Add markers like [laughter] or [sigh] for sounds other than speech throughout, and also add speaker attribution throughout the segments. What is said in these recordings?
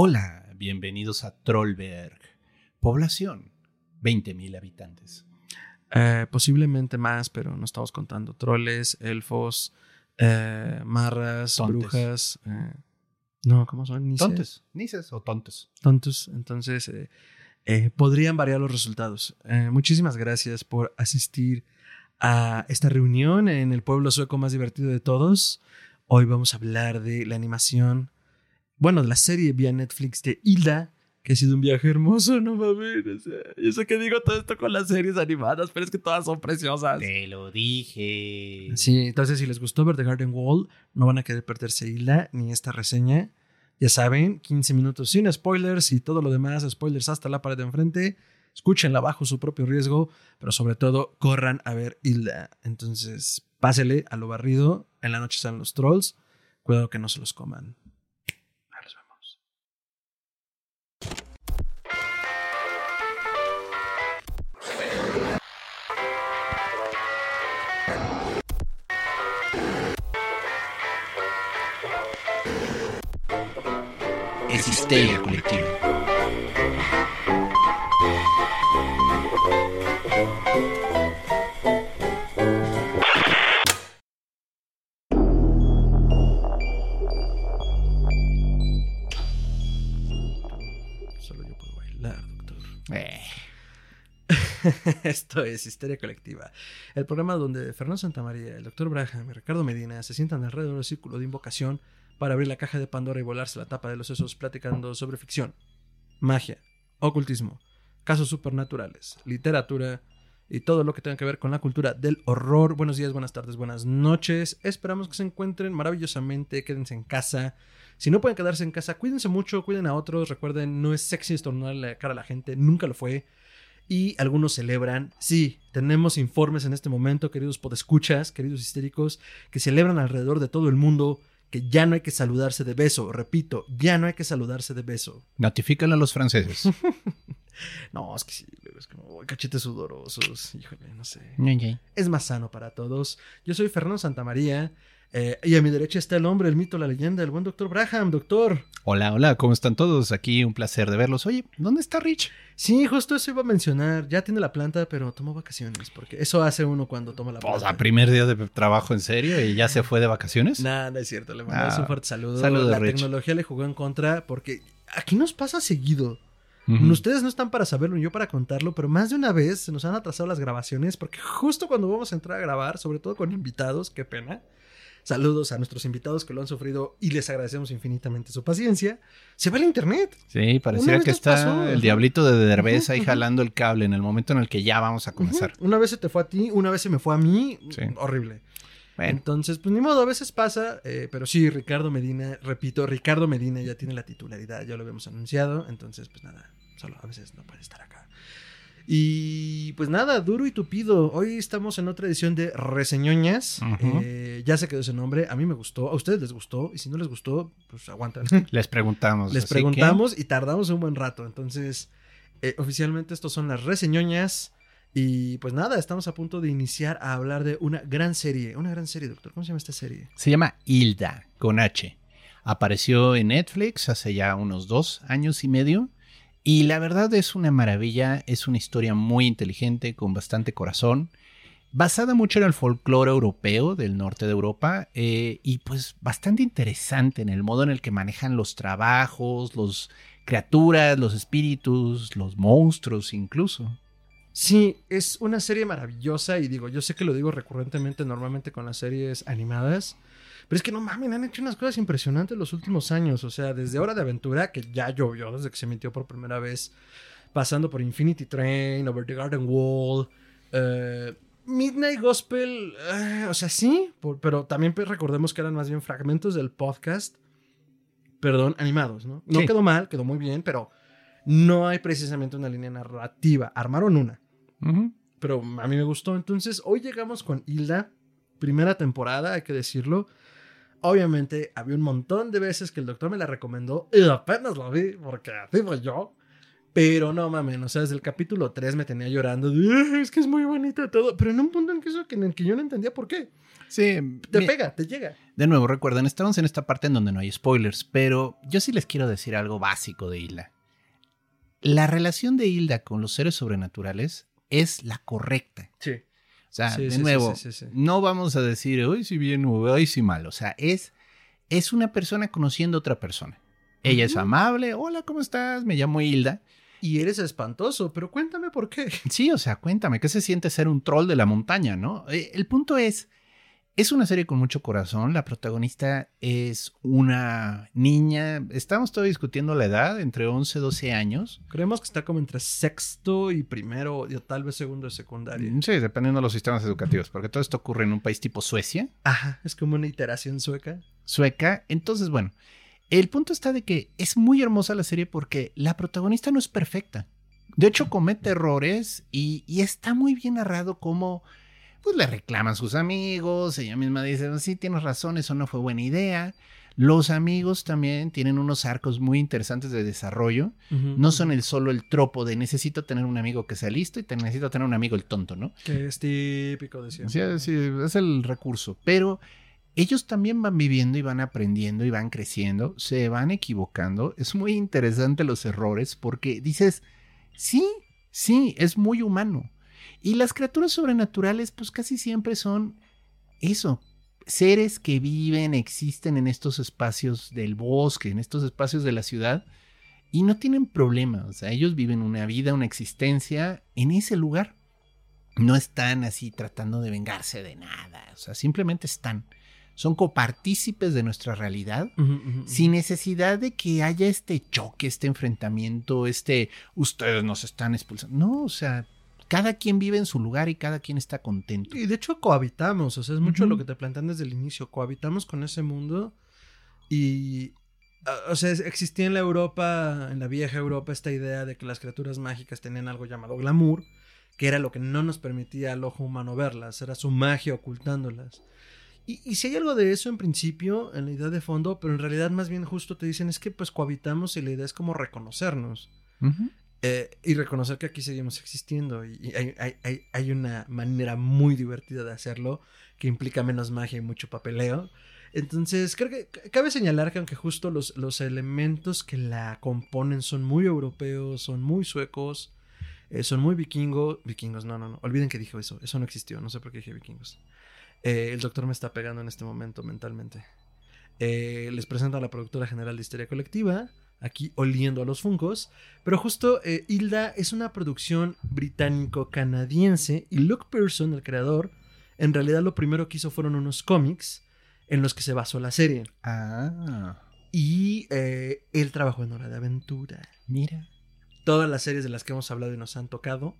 Speaker 1: Hola, bienvenidos a Trollberg. Población, 20.000 habitantes.
Speaker 2: Eh, posiblemente más, pero no estamos contando troles, elfos, eh, marras,
Speaker 1: Tontes.
Speaker 2: brujas. eh, no, ¿cómo son? Nices.
Speaker 1: ¿Tontes? ¿Nices o tontos?
Speaker 2: Tontos. Entonces, podrían variar los resultados. Muchísimas gracias por asistir a esta reunión en el pueblo sueco más divertido de todos. Hoy vamos a hablar de la animación, bueno, de la serie vía Netflix de Hilda, que ha sido un viaje hermoso, no mames. O sea, yo sé que digo todo esto con las series animadas, pero es que todas son preciosas.
Speaker 1: Te lo dije.
Speaker 2: Sí, entonces si les gustó ver The Garden Wall, no van a querer perderse Hilda ni esta reseña. Ya saben, 15 minutos sin spoilers y todo lo demás, spoilers hasta la pared de enfrente. Escúchenla bajo su propio riesgo, pero sobre todo corran a ver Hilda. Entonces, pásele a lo barrido. En la noche salen los trolls. Cuidado que no se los coman.
Speaker 1: Es histeria colectiva.
Speaker 2: Solo yo puedo bailar, doctor.
Speaker 1: Eh, [laughs]
Speaker 2: Esto es Histeria Colectiva, el programa donde Fernando Santamaría, el doctor Braham y Ricardo Medina se sientan alrededor del círculo de invocación para abrir la caja de Pandora y volarse la tapa de los sesos platicando sobre ficción, magia, ocultismo, casos supernaturales, literatura y todo lo que tenga que ver con la cultura del horror. Buenos días, buenas tardes, buenas noches. Esperamos que se encuentren maravillosamente, quédense en casa. Si no pueden quedarse en casa, cuídense mucho, cuiden a otros. Recuerden, no es sexy estornudar la cara a la gente, nunca lo fue. Y algunos celebran. Sí, tenemos informes en este momento, queridos podescuchas, queridos histéricos, que celebran alrededor de todo el mundo que ya no hay que saludarse de beso. Repito, ya no hay que saludarse de beso.
Speaker 1: notifícale a los franceses. [laughs]
Speaker 2: No, es que sí, es como cachetes sudorosos. Híjole, no sé. Es más sano para todos. Yo soy Fernando Santamaría. Eh, y a mi derecha está el hombre, el mito, la leyenda, el buen doctor Braham, doctor.
Speaker 1: Hola, hola, ¿cómo están todos? Aquí un placer de verlos. Oye, ¿dónde está Rich?
Speaker 2: Sí, justo eso iba a mencionar. Ya tiene la planta, pero tomó vacaciones. Porque eso hace uno cuando toma la planta.
Speaker 1: a primer día de trabajo en serio y ya se fue de vacaciones.
Speaker 2: Nah, no es cierto. Le mandamos
Speaker 1: Ah,
Speaker 2: un fuerte saludo.
Speaker 1: saludos,
Speaker 2: la
Speaker 1: Rich.
Speaker 2: tecnología le jugó en contra porque aquí nos pasa seguido. Ustedes no están para saberlo ni yo para contarlo, pero más de una vez se nos han atrasado las grabaciones porque justo cuando vamos a entrar a grabar, sobre todo con invitados, qué pena. Saludos a nuestros invitados que lo han sufrido y les agradecemos infinitamente su paciencia. Se va el internet.
Speaker 1: Sí, pareciera que está
Speaker 2: pasó,
Speaker 1: el diablito de Derbez ahí jalando el cable en el momento en el que ya vamos a comenzar.
Speaker 2: Una vez se te fue a ti, una vez se me fue a mí.
Speaker 1: Sí.
Speaker 2: Horrible.
Speaker 1: Bueno,
Speaker 2: Entonces, pues ni modo, a veces pasa, eh, pero sí, Ricardo Medina, repito, Ricardo Medina ya tiene la titularidad, ya lo habíamos anunciado, entonces, pues nada, solo a veces no puede estar acá. Y pues nada, duro y tupido. Hoy estamos en otra edición de Reseñoñas. Eh, ya se quedó ese nombre. A mí me gustó. A ustedes les gustó. Y si no les gustó, pues aguantan. [laughs]
Speaker 1: les preguntamos.
Speaker 2: les preguntamos y tardamos un buen rato. Entonces, eh, oficialmente estos son las Reseñoñas. Y pues nada, estamos a punto de iniciar a hablar de una gran serie. Una gran serie, doctor. ¿Cómo se llama esta serie?
Speaker 1: se llama Hilda, con H. Apareció en Netflix hace ya unos dos años y medio. Y la verdad es una maravilla, es una historia muy inteligente, con bastante corazón, basada mucho en el folclore europeo del norte de Europa eh, y pues bastante interesante en el modo en el que manejan los trabajos, los criaturas, los espíritus, los monstruos incluso.
Speaker 2: Sí, es una serie maravillosa y digo, yo sé que lo digo recurrentemente normalmente con las series animadas, pero es que no mames, han hecho unas cosas impresionantes los últimos años, o sea, desde Hora de Aventura, que ya llovió desde que se emitió por primera vez, pasando por Infinity Train, Over the Garden Wall, eh, Midnight Gospel, eh, o sea, sí, por- pero también pues, recordemos que eran más bien fragmentos del podcast, perdón, animados, ¿no? No
Speaker 1: Sí.
Speaker 2: quedó mal, quedó muy bien, pero no hay precisamente una línea narrativa. Armaron una, pero a mí me gustó. Entonces, hoy llegamos con Hilda, primera temporada, hay que decirlo. Obviamente, había un montón de veces que el doctor me la recomendó y apenas la vi, porque así fue yo. Pero no mames, o sea, desde el capítulo 3 me tenía llorando. de, es que es muy bonito todo. Pero en un punto en que, eso, en el que yo no entendía por qué.
Speaker 1: Sí,
Speaker 2: Te
Speaker 1: mi-
Speaker 2: pega, te llega.
Speaker 1: De nuevo, recuerden, estamos en esta parte en donde no hay spoilers, pero yo sí les quiero decir algo básico de Hilda. La relación de Hilda con los seres sobrenaturales es la correcta.
Speaker 2: Sí.
Speaker 1: Sea,
Speaker 2: Sí,
Speaker 1: de
Speaker 2: sí, sí,
Speaker 1: nuevo,
Speaker 2: sí, sí, sí.
Speaker 1: no vamos a decir hoy si bien o hoy si mal. O sea, es, es una persona conociendo a otra persona. Ella es amable. Hola, ¿cómo estás? Me llamo Hilda.
Speaker 2: Y eres espantoso, pero cuéntame por qué.
Speaker 1: Sí, o sea, cuéntame, ¿qué se siente ser un troll de la montaña, no? Eh, El punto es, es una serie con mucho corazón. La protagonista es una niña. Estamos todavía discutiendo la edad, entre 11 y 12 años.
Speaker 2: Creemos que está como entre sexto y primero, o tal vez segundo de secundaria.
Speaker 1: Sí, dependiendo de los sistemas educativos, porque todo esto ocurre en un país tipo Suecia,
Speaker 2: Ajá, es como una iteración sueca.
Speaker 1: sueca. Entonces, bueno, el punto está de que es muy hermosa la serie porque la protagonista no es perfecta. De hecho, comete errores y, y está muy bien narrado como pues le reclaman sus amigos, ella misma dice, sí, tienes razón, eso no fue buena idea. Los amigos también tienen unos arcos muy interesantes de desarrollo. No son el solo el tropo de necesito tener un amigo que sea listo y te necesito tener un amigo el tonto, ¿no?
Speaker 2: Que es típico de siempre.
Speaker 1: Sí, sí, es el recurso. Pero ellos también van viviendo y van aprendiendo y van creciendo, se van equivocando. Es muy interesante los errores porque dices, sí, sí, es muy humano. Y las criaturas sobrenaturales, pues casi siempre son eso, seres que viven, existen en estos espacios del bosque, en estos espacios de la ciudad. Y no tienen problema, o sea, ellos viven una vida, una existencia en ese lugar no están así tratando de vengarse de nada, o sea, simplemente están. Son copartícipes de nuestra realidad sin necesidad de que haya este choque, este enfrentamiento, este ustedes nos están expulsando. No, o sea, cada quien vive en su lugar y cada quien está contento.
Speaker 2: Y de hecho cohabitamos, o sea, es mucho lo que te plantean desde el inicio, cohabitamos con ese mundo y, o sea, existía en la Europa, en la vieja Europa, esta idea de que las criaturas mágicas tenían algo llamado glamour, que era lo que no nos permitía al ojo humano verlas, era su magia ocultándolas. Y, y si hay algo de eso en principio, en la idea de fondo, pero en realidad más bien justo te dicen es que pues cohabitamos y la idea es como reconocernos.
Speaker 1: Ujú.
Speaker 2: Eh, y reconocer que aquí seguimos existiendo. Y, hay, hay- hay- una manera muy divertida de hacerlo que implica menos magia y mucho papeleo. Entonces, creo que cabe señalar que aunque justo los, los elementos que la componen son muy europeos, son muy suecos, eh, son muy vikingos. Vikingos, no, no, no. Olviden que dijo eso. Eso no existió. No sé por qué dije vikingos. Eh, el doctor me está pegando en este momento mentalmente. Les presento a la productora general de Histeria Colectiva, aquí oliendo a los funcos. Pero justo eh, Hilda es una producción británico-canadiense y Luke Pearson, el creador, en realidad lo primero que hizo fueron unos cómics en los que se basó la serie.
Speaker 1: Ah,
Speaker 2: Y eh, él trabajó en Hora de Aventura.
Speaker 1: mira.
Speaker 2: Todas las series de las que hemos hablado y nos han tocado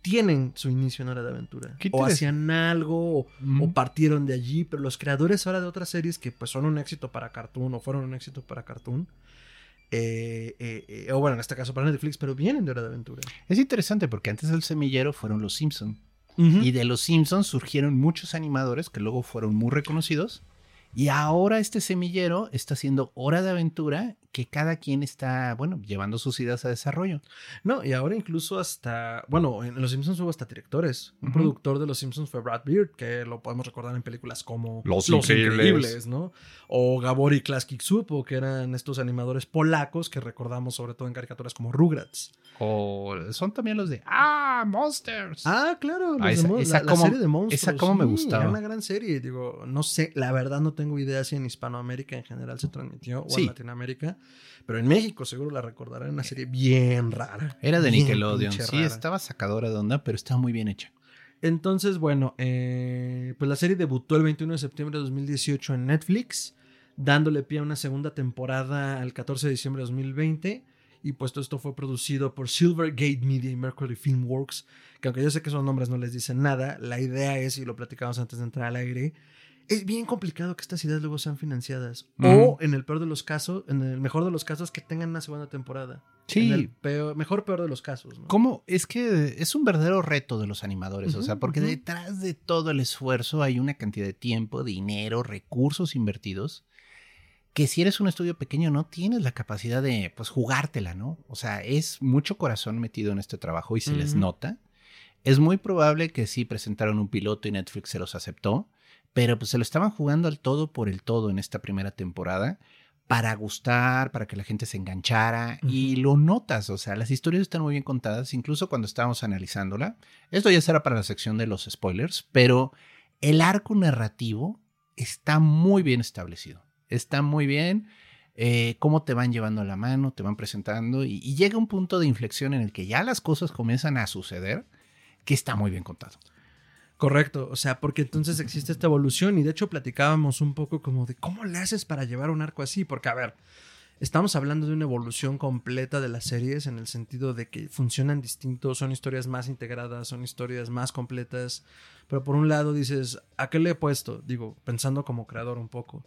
Speaker 2: tienen su inicio en Hora de Aventura.
Speaker 1: Qué
Speaker 2: O hacían algo, o, o partieron de allí, pero los creadores ahora de otras series que pues son un éxito para Cartoon o fueron un éxito para Cartoon, eh, eh, eh, o bueno, en este caso para Netflix, pero vienen de Hora de Aventura.
Speaker 1: Es interesante porque antes del semillero fueron los Simpson y de los Simpsons surgieron muchos animadores que luego fueron muy reconocidos y ahora este semillero está haciendo Hora de Aventura que cada quien está, bueno, llevando sus ideas a desarrollo.
Speaker 2: No, y ahora incluso hasta, bueno, en Los Simpsons hubo hasta directores. Un productor de Los Simpsons fue Brad Beard, que lo podemos recordar en películas como
Speaker 1: Los Increíbles.
Speaker 2: ¿no? O Gabor y Klaski Supo, que eran estos animadores polacos que recordamos sobre todo en caricaturas como Rugrats.
Speaker 1: O son también los de Ah, Monsters.
Speaker 2: Ah, claro, los
Speaker 1: Ah, esa-
Speaker 2: la, serie de monstruos.
Speaker 1: esa como me gustaba.
Speaker 2: Era una gran serie. Digo, no sé, la verdad no tengo idea si en Hispanoamérica en general se transmitió o
Speaker 1: Sí.
Speaker 2: en Latinoamérica. Pero en México seguro la recordarán. Una serie bien rara.
Speaker 1: Era de Nickelodeon. Sí, estaba sacadora de onda, pero estaba muy bien hecha.
Speaker 2: Entonces, bueno, eh, pues la serie debutó el 21 de septiembre de 2018 en Netflix, dándole pie a una segunda temporada al 14 de diciembre de 2020. Y pues todo esto fue producido por Silvergate Media y Mercury Filmworks, que aunque yo sé que esos nombres no les dicen nada, la idea es, y lo platicamos antes de entrar al aire, es bien complicado que estas ideas luego sean financiadas. O en el peor de los casos, en el mejor de los casos, que tengan una segunda temporada.
Speaker 1: Sí.
Speaker 2: En el peor, mejor peor de los casos. ¿no?
Speaker 1: ¿Cómo? Es que es un verdadero reto de los animadores, o sea, porque detrás de todo el esfuerzo hay una cantidad de tiempo, dinero, recursos invertidos que si eres un estudio pequeño no tienes la capacidad de pues jugártela, ¿no? O sea, es mucho corazón metido en este trabajo y se les nota. Es muy probable que sí presentaron un piloto y Netflix se los aceptó, pero pues se lo estaban jugando al todo por el todo en esta primera temporada para gustar, para que la gente se enganchara y lo notas, o sea, las historias están muy bien contadas, incluso cuando estábamos analizándola. Esto ya será para la sección de los spoilers, pero el arco narrativo está muy bien establecido. Está muy bien eh, cómo te van llevando a la mano, te van presentando y, y llega un punto de inflexión en el que ya las cosas comienzan a suceder que está muy bien contado.
Speaker 2: Correcto, o sea, porque entonces existe esta evolución y de hecho platicábamos un poco como de cómo le haces para llevar un arco así, porque a ver, estamos hablando de una evolución completa de las series en el sentido de que funcionan distintos, son historias más integradas, son historias más completas, pero por un lado dices, ¿a qué le he puesto? Digo, pensando como creador un poco,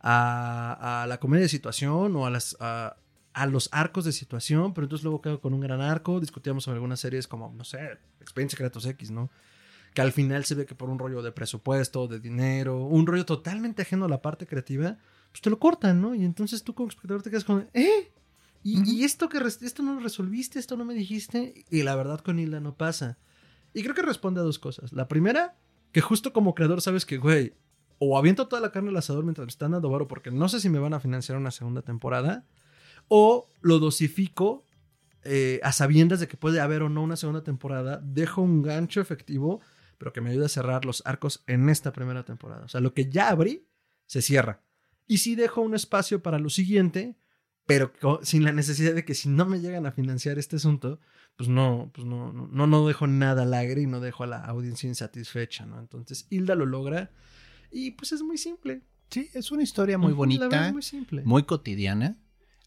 Speaker 2: a, la comedia de situación o a los arcos de situación, pero entonces luego quedo con un gran arco, discutíamos sobre algunas series como, no sé, Expedientes Secretos X, ¿no? Que al final se ve que por un rollo de presupuesto, de dinero, un rollo totalmente ajeno a la parte creativa, pues te lo cortan, ¿no? Y entonces tú como espectador te quedas con, ¿eh? ¿Y, y esto que esto no lo resolviste, esto no me dijiste? Y la verdad con Hilda no pasa. Y creo que responde a dos cosas. La primera, que justo como creador sabes que, güey, o aviento toda la carne al asador mientras me están dando varo porque no sé si me van a financiar una segunda temporada, o lo dosifico eh, a sabiendas de que puede haber o no una segunda temporada, dejo un gancho efectivo, pero que me ayude a cerrar los arcos en esta primera temporada. O sea, lo que ya abrí, se cierra. Y sí dejo un espacio para lo siguiente, pero sin la necesidad de que si no me llegan a financiar este asunto, pues no, pues no, no, no, no dejo nada al aire y no dejo a la audiencia insatisfecha, ¿no? Entonces, Hilda lo logra y pues es muy simple.
Speaker 1: Sí, es una historia muy bonita, muy,
Speaker 2: muy simple.
Speaker 1: cotidiana.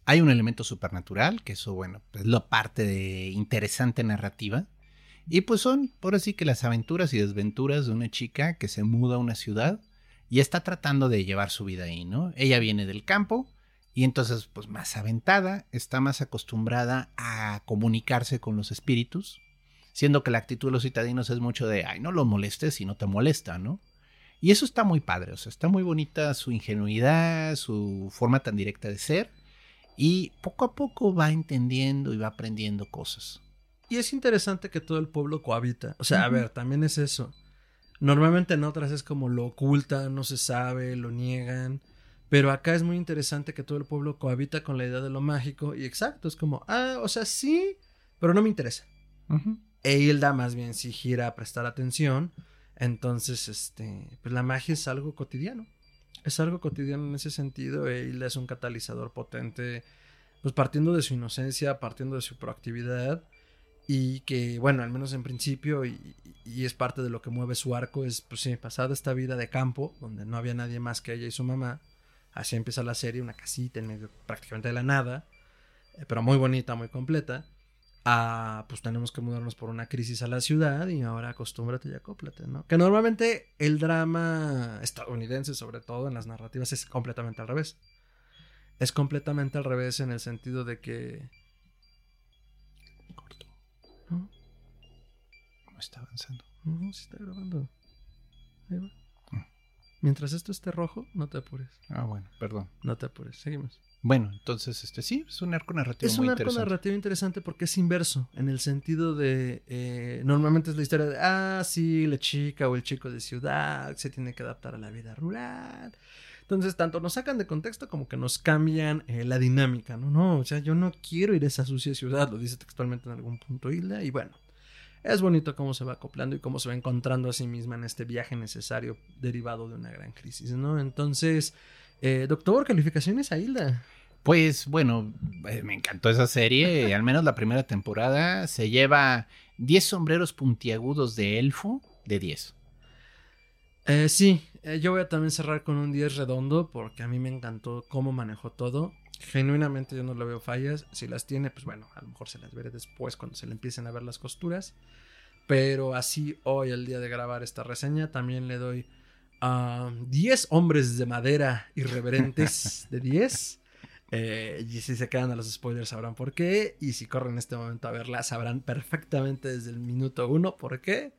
Speaker 1: Hay un elemento supernatural, que eso, bueno, es la parte de interesante narrativa. Y pues son, por así que las aventuras y desventuras de una chica que se muda a una ciudad y está tratando de llevar su vida ahí, ¿no? Ella viene del campo y entonces, pues más aventada, está más acostumbrada a comunicarse con los espíritus, siendo que la actitud de los citadinos es mucho de, ay, no lo molestes si no te molesta, ¿no? Y eso está muy padre, o sea, está muy bonita su ingenuidad, su forma tan directa de ser, y poco a poco va entendiendo y va aprendiendo cosas.
Speaker 2: Y es interesante que todo el pueblo cohabita. O sea, a ver, también es eso. Normalmente en otras es como lo ocultan, no se sabe, lo niegan. Pero acá es muy interesante que todo el pueblo cohabita con la idea de lo mágico. Y exacto, es como, ah, o sea, sí, pero no me interesa. E Hilda más bien sí gira a prestar atención. Entonces, este, pues la magia es algo cotidiano. Es algo cotidiano en ese sentido. E Hilda es un catalizador potente, pues partiendo de su inocencia, partiendo de su proactividad. Y que, bueno, al menos en principio, y, es parte de lo que mueve su arco, es, pues sí, pasada esta vida de campo, donde no había nadie más que ella y su mamá. Así empieza la serie, una casita en medio prácticamente de la nada, eh, pero muy bonita, muy completa. A, pues tenemos que mudarnos por una crisis a la ciudad y ahora acostúmbrate y acóplate, ¿no? Que normalmente el drama estadounidense, sobre todo en las narrativas, es completamente al revés. Es completamente al revés en el sentido de que
Speaker 1: Está avanzando.
Speaker 2: No, se está grabando. Ahí va.
Speaker 1: Mm.
Speaker 2: Mientras esto esté rojo, no te apures.
Speaker 1: Ah, bueno, perdón.
Speaker 2: No te apures. Seguimos.
Speaker 1: Bueno, entonces, este sí, es un arco narrativo
Speaker 2: Es
Speaker 1: muy
Speaker 2: un arco
Speaker 1: interesante.
Speaker 2: narrativo interesante porque es inverso, en el sentido de, eh, normalmente es la historia de, ah, sí, la chica o el chico de ciudad se tiene que adaptar a la vida rural. Entonces, tanto nos sacan de contexto como que nos cambian eh, la dinámica, ¿no? No, o sea, yo no quiero ir a esa sucia ciudad, lo dice textualmente en algún punto Hilda, y bueno, es bonito cómo se va acoplando y cómo se va encontrando a sí misma en este viaje necesario derivado de una gran crisis, ¿no? Entonces, eh, doctor, calificaciones a Hilda.
Speaker 1: Pues bueno, eh, me encantó esa serie. [laughs] al menos la primera temporada se lleva 10 sombreros puntiagudos de elfo de 10.
Speaker 2: Eh, sí, eh, yo voy a también cerrar con un 10 redondo porque a mí me encantó cómo manejó todo. Genuinamente yo no le veo fallas. Si las tiene, pues bueno, a lo mejor se las veré después cuando se le empiecen a ver las costuras. Pero así hoy, el día de grabar esta reseña, también le doy a 10 hombres de madera irreverentes [laughs] de 10. Eh, y si se quedan a los spoilers sabrán por qué. Y si corren en este momento a verla, sabrán perfectamente desde el minuto 1 por qué.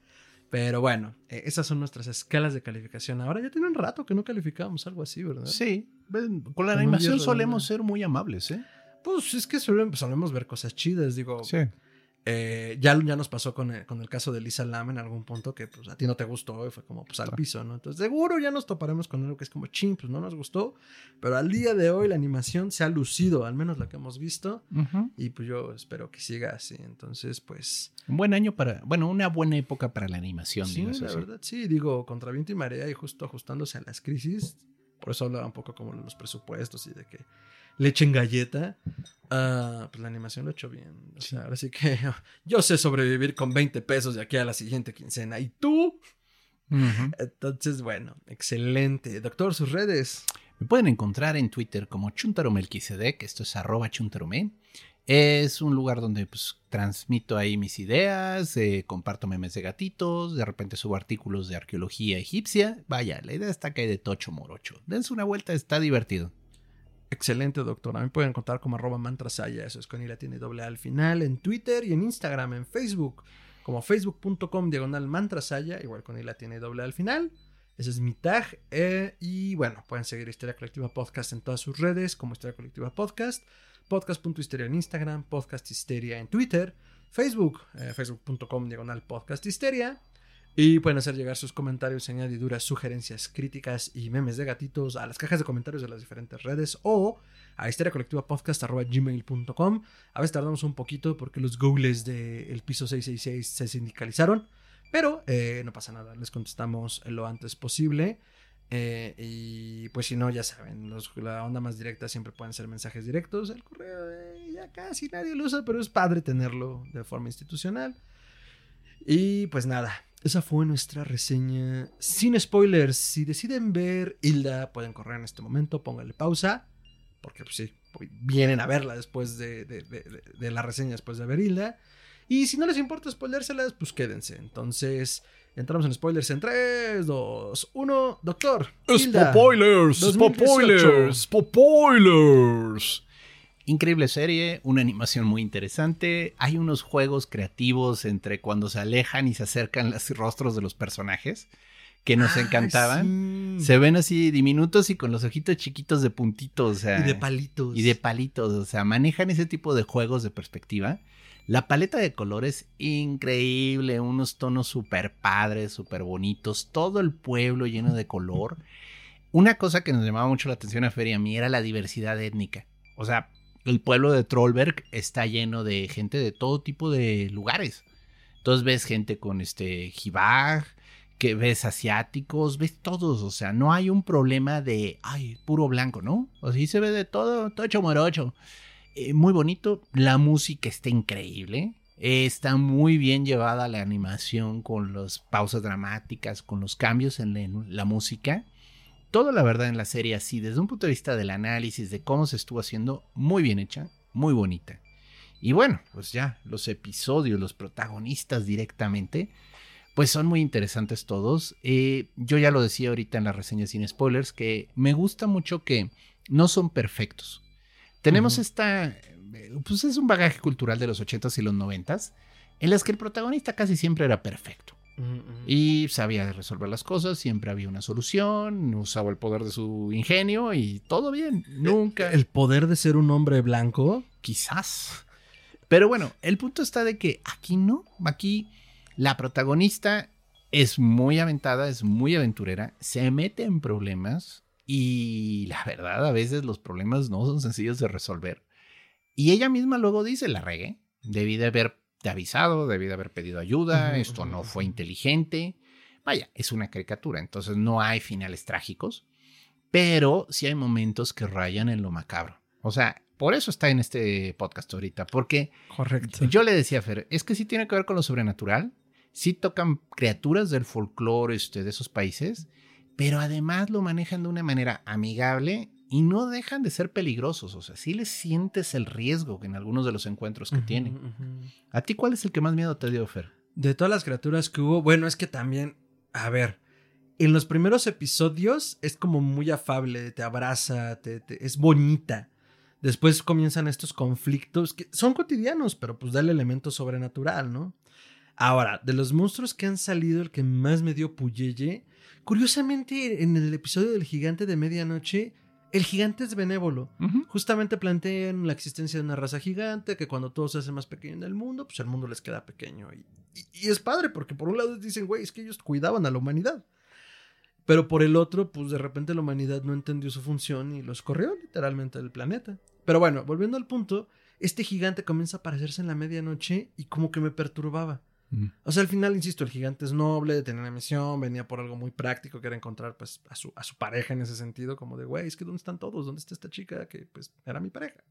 Speaker 2: Pero bueno, eh, esas son nuestras escalas de calificación. Ahora ya tiene un rato que no calificábamos algo así, ¿verdad?
Speaker 1: Sí, con la animación solemos ser muy amables, ¿eh?
Speaker 2: Pues es que solemos, solemos ver cosas chidas, digo.
Speaker 1: Sí.
Speaker 2: Eh, ya, ya nos pasó con el, con el caso de Lisa Lam en algún punto que pues a ti no te gustó y fue como pues al piso, ¿no? Entonces seguro ya nos toparemos con algo que es como ching, pues no nos gustó, pero al día de hoy la animación se ha lucido, al menos la que hemos visto,
Speaker 1: Ujú.
Speaker 2: y pues yo espero que siga así. Entonces, pues
Speaker 1: Un buen año para, bueno, una buena época para la animación,
Speaker 2: sí,
Speaker 1: digo
Speaker 2: la
Speaker 1: sí.
Speaker 2: verdad, sí, digo, contra viento y marea y justo ajustándose a las crisis, por eso hablaba un poco como los presupuestos y de que le echen galleta. Ah, pues la animación lo he hecho bien. O sea, ahora sí que [laughs] yo sé sobrevivir con 20 pesos de aquí a la siguiente quincena. ¿Y tú? Entonces, bueno, excelente. Doctor, sus redes.
Speaker 1: Me pueden encontrar en Twitter como Chuntaromelquisedec, esto es arroba chuntarome. Es un lugar donde pues, transmito ahí mis ideas, eh, comparto memes de gatitos, de repente subo artículos de arqueología egipcia. Vaya, la idea está que hay de tocho morocho. Dense una vuelta, está divertido.
Speaker 2: Excelente, doctor. A mí pueden encontrar como arroba mantrasaya. Eso es con y la tiene doble al final. En Twitter y en Instagram, en Facebook. Como facebook.com diagonal mantrasaya. Igual con y la tiene doble al final. Ese es mi tag. eh, y bueno, pueden seguir Historia Colectiva Podcast en todas sus redes como Historia Colectiva Podcast. Podcast.histeria en Instagram. Podcast Histeria en Twitter. Facebook. eh, Facebook.com diagonal podcast histeria. Y pueden hacer llegar sus comentarios, añadiduras, sugerencias, críticas y memes de gatitos a las cajas de comentarios de las diferentes redes o a histeriacolectivapodcast.gmail.com. A veces tardamos un poquito porque los googles del piso 666 se sindicalizaron, pero eh, no pasa nada, les contestamos lo antes posible. Eh, y pues si no, ya saben, los- la onda más directa siempre pueden ser mensajes directos. El correo eh, ya casi nadie lo usa, pero es padre tenerlo de forma institucional. Y pues nada, esa fue nuestra reseña sin spoilers. Si deciden ver Hilda, pueden correr en este momento, pónganle pausa. Porque pues sí, vienen a verla después de, de- de- la reseña, después de ver Hilda. Y si no les importa spoilérselas, pues quédense. Entonces, entramos en spoilers en 3, 2, 1. Doctor. Hilda,
Speaker 1: Spoilers,
Speaker 2: 2018.
Speaker 1: spoilers. Increíble serie, una animación muy interesante. Hay unos juegos creativos entre cuando se alejan y se acercan los [laughs] rostros de los personajes que nos
Speaker 2: Ah,
Speaker 1: encantaban.
Speaker 2: sí.
Speaker 1: Se ven así diminutos y con los ojitos chiquitos de puntitos, o sea,
Speaker 2: Y de palitos.
Speaker 1: y de palitos, o sea, manejan ese tipo de juegos de perspectiva. La paleta de colores increíble, unos tonos súper padres, súper bonitos, todo el pueblo lleno de color. [laughs] Una cosa que nos llamaba mucho la atención a Feria a mí era la diversidad étnica. O sea, el pueblo de Trollberg está lleno de gente de todo tipo de lugares. Entonces ves gente con este jibaj, que ves asiáticos, ves todos, o sea, no hay un problema de, ay, puro blanco, ¿no? O sea, se ve de todo, tocho morocho. Eh, muy bonito, la música está increíble, está muy bien llevada la animación con las pausas dramáticas, con los cambios en la música. Todo la verdad en la serie así, desde un punto de vista del análisis de cómo se estuvo haciendo, muy bien hecha, muy bonita. Y bueno, pues ya, los episodios, los protagonistas directamente, pues son muy interesantes todos. Eh, yo ya lo decía ahorita en la reseña sin spoilers, que me gusta mucho que no son perfectos. Tenemos esta, eh, pues es un bagaje cultural de los 80s y los 90s, en las que el protagonista casi siempre era perfecto.
Speaker 2: Ujú, ujú.
Speaker 1: Y sabía resolver las cosas, siempre había una solución, usaba el poder de su ingenio y todo bien. Nunca.
Speaker 2: El poder de ser un hombre blanco.
Speaker 1: Quizás. Pero bueno, el punto está de que aquí no. Aquí la protagonista es muy aventada, es muy aventurera, se mete en problemas y la verdad a veces los problemas no son sencillos de resolver. Y ella misma luego dice, la regué, debí de haberte avisado, debí de haber pedido ayuda, esto no fue inteligente. Vaya, es una caricatura, entonces no hay finales trágicos, pero sí hay momentos que rayan en lo macabro. O sea, por eso está en este podcast ahorita, porque
Speaker 2: Correcto.
Speaker 1: yo le decía a Fer, es que sí tiene que ver con lo sobrenatural, sí tocan criaturas del folclore este, de esos países, pero además lo manejan de una manera amigable y no dejan de ser peligrosos, o sea, sí les sientes el riesgo en algunos de los encuentros que tienen. ¿A ti cuál es el que más miedo te dio, Fer?
Speaker 2: De todas las criaturas que hubo, bueno, es que también, a ver, en los primeros episodios es como muy afable, te abraza, te, te- es bonita. Después comienzan estos conflictos que son cotidianos, pero pues da el elemento sobrenatural, ¿no? Ahora, de los monstruos que han salido, el que más me dio puyeye, curiosamente en el episodio del gigante de medianoche, el gigante es benévolo. Justamente plantean la existencia de una raza gigante, que cuando todo se hace más pequeño en el mundo, pues el mundo les queda pequeño. Y, y- y es padre, porque por un lado dicen, güey, es que ellos cuidaban a la humanidad. Pero por el otro, pues de repente la humanidad no entendió su función y los corrió literalmente del planeta. Pero bueno, volviendo al punto, este gigante comienza a aparecerse en la medianoche y como que me perturbaba.
Speaker 1: Mm.
Speaker 2: O sea, al final, insisto, el gigante es noble, tenía una misión, venía por algo muy práctico, que era encontrar pues, a, su, a su pareja en ese sentido, como de, güey, es que ¿dónde están todos? ¿Dónde está esta chica que pues era mi pareja?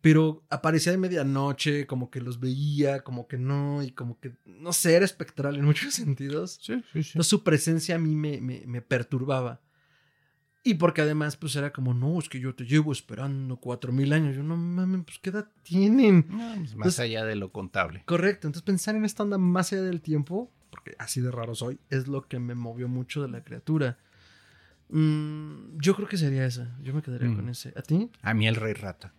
Speaker 2: Pero aparecía de medianoche, como que los veía, como que no, y como que, no sé, era espectral en [laughs] muchos sentidos.
Speaker 1: Sí, sí, sí.
Speaker 2: Entonces su presencia a mí me, me, me perturbaba. Y porque además, pues era como, no, es que yo te llevo esperando cuatro mil años. Yo, no mames, pues qué edad tienen.
Speaker 1: No, pues, más
Speaker 2: Entonces-
Speaker 1: allá de lo contable.
Speaker 2: Correcto, entonces pensar en esta onda más allá del tiempo, porque así de raro soy, es lo que me movió mucho de la criatura. Mm, yo creo que sería esa, yo me quedaría
Speaker 1: Mm.
Speaker 2: con ese. ¿A ti?
Speaker 1: A mí el rey rata.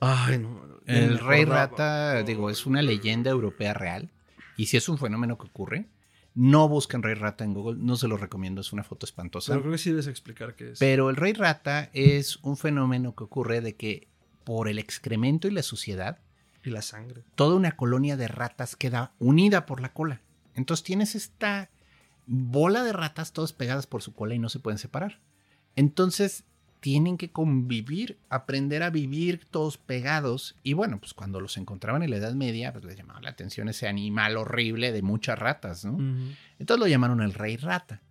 Speaker 2: Ay, no.
Speaker 1: El rey rata, digo, es una leyenda europea real. Y si es un fenómeno que ocurre, no busquen rey rata en Google, no se lo recomiendo, es una foto espantosa.
Speaker 2: Pero creo que sí debes explicar qué es.
Speaker 1: Pero el rey rata es un fenómeno que ocurre de que por el excremento y la suciedad,
Speaker 2: Y la sangre.
Speaker 1: toda una colonia de ratas queda unida por la cola. Entonces tienes esta bola de ratas todas pegadas por su cola y no se pueden separar. Entonces tienen que convivir, aprender a vivir todos pegados. Y bueno, pues cuando los encontraban en la Edad Media, pues les llamaba la atención ese animal horrible de muchas ratas, ¿no? Entonces lo llamaron el rey rata.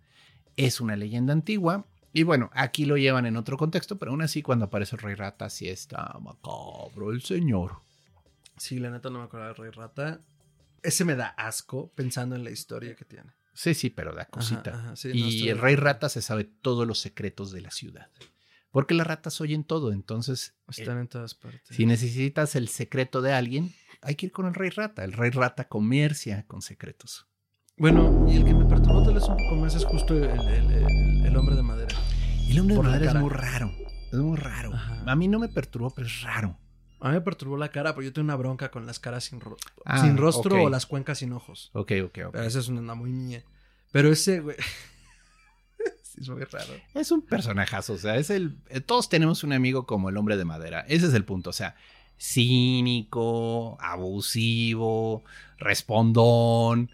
Speaker 1: Es una leyenda antigua. Y bueno, aquí lo llevan en otro contexto, pero aún así cuando aparece el rey rata, sí está macabro el señor.
Speaker 2: Sí, la neta no me acuerdo del rey rata. Ese me da asco pensando en la historia que tiene.
Speaker 1: Sí, sí, pero da cosita.
Speaker 2: Ajá, ajá, sí, no,
Speaker 1: y el rey rata se sabe todos los secretos de la ciudad. Porque las ratas oyen todo, entonces
Speaker 2: Están
Speaker 1: eh,
Speaker 2: en todas partes.
Speaker 1: si necesitas el secreto de alguien, hay que ir con el rey rata. El rey rata comercia con secretos.
Speaker 2: Bueno, y el que me perturbó tal vez un poco más es justo el, el- el- el hombre de madera.
Speaker 1: Y el hombre de
Speaker 2: Por
Speaker 1: madera es muy raro. Es muy raro.
Speaker 2: Ajá.
Speaker 1: A mí no me perturbó, pero es raro.
Speaker 2: A mí me perturbó la cara, porque yo tengo una bronca con las caras sin, ro-
Speaker 1: Ah,
Speaker 2: sin rostro o las cuencas sin ojos.
Speaker 1: Ok, ok, ok.
Speaker 2: Pero esa es una muy mía. Pero ese, güey. [laughs] es muy raro.
Speaker 1: Es un personajazo, o sea, es el. eh, Todos tenemos un amigo como el hombre de madera. Ese es el punto. O sea, cínico, abusivo, respondón.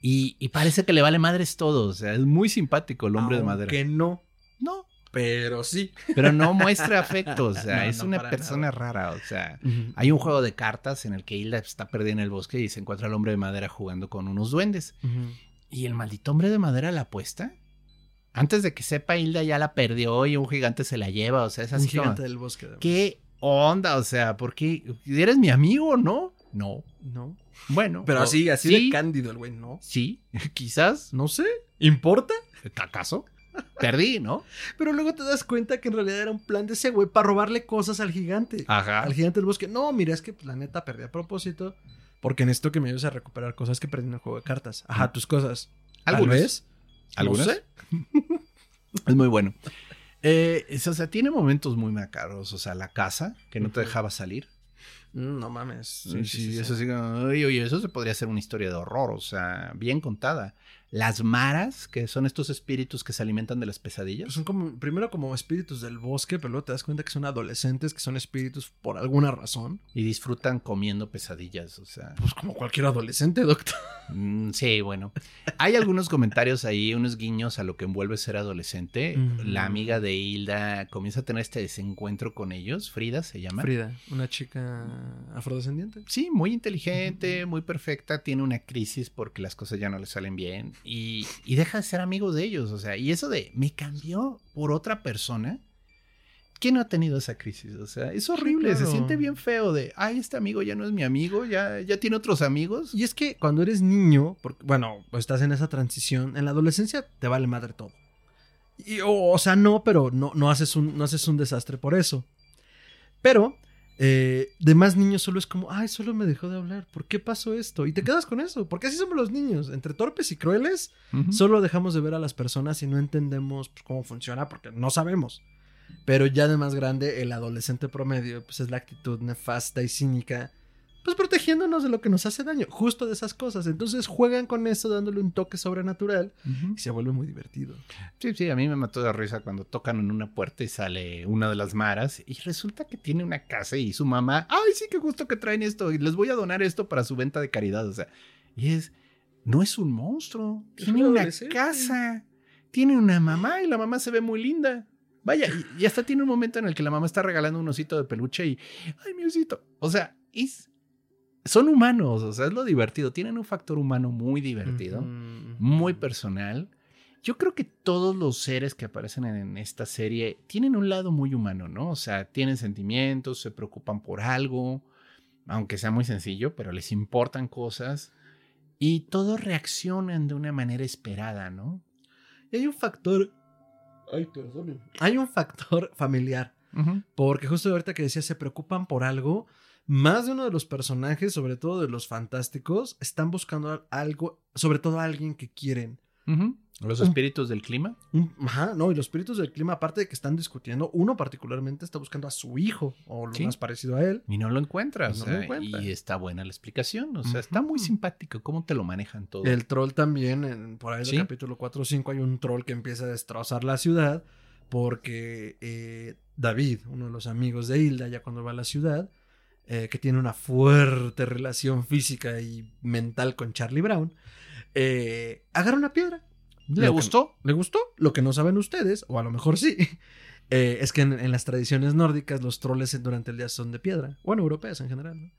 Speaker 1: Y, y parece que le vale madres todo. O sea, es muy simpático el hombre de madera.
Speaker 2: Que no,
Speaker 1: No,
Speaker 2: pero sí.
Speaker 1: pero no [laughs] muestra afecto. O sea,
Speaker 2: No,
Speaker 1: es
Speaker 2: no,
Speaker 1: una persona
Speaker 2: nada.
Speaker 1: rara. O sea, hay un juego de cartas en el que Hilda está perdida en el bosque y se encuentra el hombre de madera jugando con unos duendes. Y el maldito hombre de madera la apuesta. Antes de que sepa Hilda ya la perdió y un gigante se la lleva. O sea, es
Speaker 2: Un
Speaker 1: así como,
Speaker 2: gigante del bosque. además.
Speaker 1: ¿Qué onda? O sea, ¿por qué? ¿Eres mi amigo no? No.
Speaker 2: No.
Speaker 1: Bueno.
Speaker 2: Pero
Speaker 1: o-
Speaker 2: así, así
Speaker 1: sí,
Speaker 2: de cándido el güey, ¿no?
Speaker 1: Sí, [laughs] quizás.
Speaker 2: No sé. ¿Importa?
Speaker 1: ¿Acaso? Perdí, ¿no?
Speaker 2: Pero luego te das cuenta que en realidad era un plan de ese güey para robarle cosas al gigante.
Speaker 1: Ajá.
Speaker 2: Al gigante del bosque. No, mira, es que pues, la neta perdí a propósito. Porque necesito que me ayudes a recuperar cosas que perdí en el juego de cartas. Ajá, tus cosas. Tal vez.
Speaker 1: ¿Algunas?
Speaker 2: No sé. [laughs]
Speaker 1: Es muy bueno. Eh, es- o sea, tiene momentos muy macabros. O sea, la casa, que no te dejaba salir.
Speaker 2: Mm, No mames. Sí,
Speaker 1: Sí,
Speaker 2: sí, sí,
Speaker 1: eso
Speaker 2: sí.
Speaker 1: "Ay, oye, eso se podría ser una historia de horror, o sea, bien contada. Las maras, que son estos espíritus que se alimentan de las pesadillas.
Speaker 2: Pues son como, primero como espíritus del bosque, pero luego te das cuenta que son adolescentes, que son espíritus por alguna razón.
Speaker 1: y disfrutan comiendo pesadillas, o sea.
Speaker 2: Pues como cualquier adolescente, doctor.
Speaker 1: mm, sí, bueno. Hay algunos comentarios ahí, unos guiños a lo que envuelve ser adolescente.
Speaker 2: Ujú.
Speaker 1: La amiga de Hilda comienza a tener este desencuentro con ellos, Frida se llama.
Speaker 2: Frida, una chica afrodescendiente.
Speaker 1: Sí, muy inteligente, muy perfecta, tiene una crisis porque las cosas ya no le salen bien y, y deja de ser amigo de ellos, o sea, y eso de me cambió por otra persona, ¿quién no ha tenido esa crisis? O sea, es horrible, se siente bien feo de, ay, este amigo ya no es mi amigo, ya, ya tiene otros amigos.
Speaker 2: Y es que cuando eres niño, porque, bueno, estás en esa transición, en la adolescencia te vale madre todo. Y, o, o sea, no, pero no, no, haces un, no haces un desastre por eso. Pero eh, de más niños solo es como, ay, solo me dejó de hablar, ¿por qué pasó esto? Y te quedas con eso, porque así somos los niños, entre torpes y crueles, solo dejamos de ver a las personas y no entendemos pues, cómo funciona porque no sabemos. Pero ya de más grande, el adolescente promedio, pues es la actitud nefasta y cínica, protegiéndonos de lo que nos hace daño, justo de esas cosas. Entonces juegan con eso dándole un toque sobrenatural y se vuelve muy divertido.
Speaker 1: Sí, sí, a mí me mató de risa cuando tocan en una puerta y sale una de las maras y resulta que tiene una casa y su mamá, ay, sí, qué gusto que traen esto y les voy a donar esto para su venta de caridad. O sea, y es, no es un monstruo, tiene una casa, tiene una mamá y la mamá se ve muy linda. Vaya, y, hasta tiene un momento en el que la mamá está regalando un osito de peluche y, ay, mi osito. O sea, es, son humanos, o sea, es lo divertido. Tienen un factor humano muy divertido, muy personal. Yo creo que todos los seres que aparecen en esta serie tienen un lado muy humano, ¿no? O sea, tienen sentimientos, se preocupan por algo, aunque sea muy sencillo, pero les importan cosas y todos reaccionan de una manera esperada, ¿no?
Speaker 2: Y hay un factor Ay, perdón. Hay un factor familiar. Porque justo ahorita que decía, se preocupan por algo. Más de uno de los personajes, sobre todo de los fantásticos, están buscando algo, sobre todo alguien que quieren.
Speaker 1: ¿Los espíritus del clima?
Speaker 2: ajá, no, y los espíritus del clima, aparte de que están discutiendo, uno particularmente está buscando a su hijo, o lo más parecido a él.
Speaker 1: Y no lo encuentra, y, está buena la explicación, o sea, está muy simpático cómo te lo manejan todo.
Speaker 2: El troll también, en, por ahí en el capítulo 4 o 5 hay un troll que empieza a destrozar la ciudad, porque eh, David, uno de los amigos de Hilda, ya cuando va a la ciudad, eh, que tiene una fuerte relación física y mental con Charlie Brown, eh, agarra una piedra
Speaker 1: ¿Le gustó?
Speaker 2: ¿Le gustó? Lo que no saben ustedes, o a lo mejor sí, [laughs] eh, es que en, las tradiciones nórdicas los troles durante el día son de piedra, bueno, europeas en general, ¿no?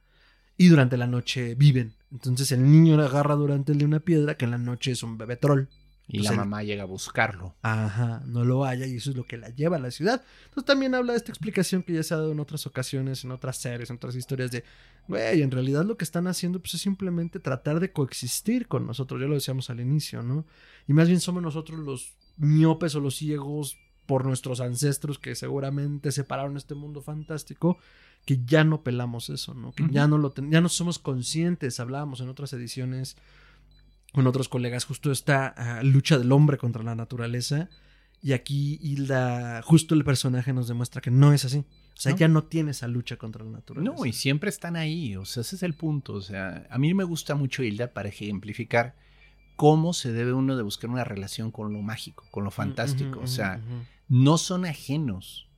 Speaker 2: Y durante la noche viven. Entonces el niño le agarra durante el día una piedra que en la noche es un bebé troll.
Speaker 1: Y la mamá llega a buscarlo.
Speaker 2: Ajá, no lo haya y eso es lo que la lleva a la ciudad. Entonces también habla de esta explicación que ya se ha dado en otras ocasiones, en otras series, en otras historias de, güey, en realidad lo que están haciendo pues es simplemente tratar de coexistir con nosotros, ya lo decíamos al inicio, ¿no? Y más bien somos nosotros los miopes o los ciegos por nuestros ancestros que seguramente separaron este mundo fantástico que ya no pelamos eso, ¿no? Que ya no lo ya no somos conscientes, hablábamos en otras ediciones con otros colegas justo esta ah, lucha del hombre contra la naturaleza. Y aquí Hilda, justo el personaje nos demuestra que no es así. O sea, ya no tiene esa lucha contra la naturaleza.
Speaker 1: No, y siempre están ahí. O sea, ese es el punto. O sea, a mí me gusta mucho Hilda para ejemplificar cómo se debe uno de buscar una relación con lo mágico, con lo fantástico. o sea, no son ajenos,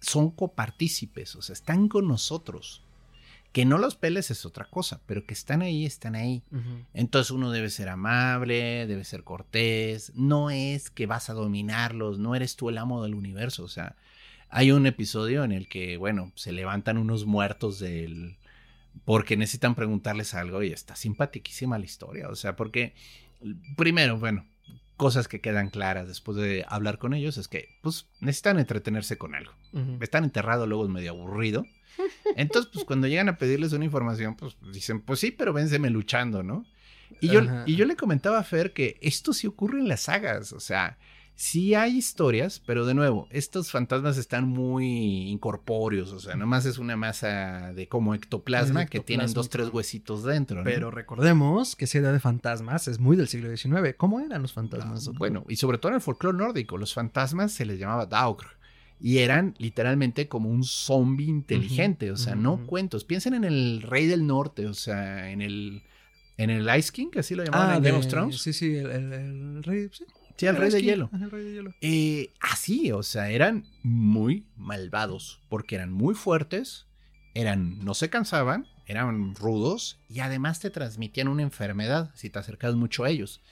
Speaker 1: son copartícipes, o sea, están con nosotros. Que no los peles es otra cosa, pero que están ahí, están ahí. Entonces uno debe ser amable, debe ser cortés. No es que vas a dominarlos, no eres tú el amo del universo. O sea, hay un episodio en el que, bueno, se levantan unos muertos del... porque necesitan preguntarles algo y está simpaticísima la historia. O sea, porque, primero, bueno, cosas que quedan claras después de hablar con ellos es que, pues, necesitan entretenerse con algo. Están enterrados, luego es medio aburrido. Entonces, pues cuando llegan a pedirles una información, pues dicen, pues sí, pero vénseme luchando, ¿no? Y yo, y yo le comentaba a Fer que esto sí ocurre en las sagas, o sea, sí hay historias, pero de nuevo, estos fantasmas están muy incorpóreos, o sea, nomás es una masa de como ectoplasma, que tienen dos, tres huesitos dentro. ¿no?
Speaker 2: Pero recordemos que esa idea de fantasmas es muy del siglo XIX. ¿Cómo eran los fantasmas?
Speaker 1: Ah, bueno, y sobre todo en el folclore nórdico, los fantasmas se les llamaba Daugr y eran literalmente como un zombie inteligente, o sea, no cuentos. Piensen en el Rey del Norte, o sea, en el en el Ice King, que así lo llamaban
Speaker 2: ah,
Speaker 1: en Game of Thrones.
Speaker 2: Sí, sí, el, rey, sí.
Speaker 1: Sí, el, rey de hielo. El rey de hielo. Eh, así, o sea, eran muy malvados, porque eran muy fuertes, eran, no se cansaban, eran rudos y además te transmitían una enfermedad si te acercas mucho a ellos.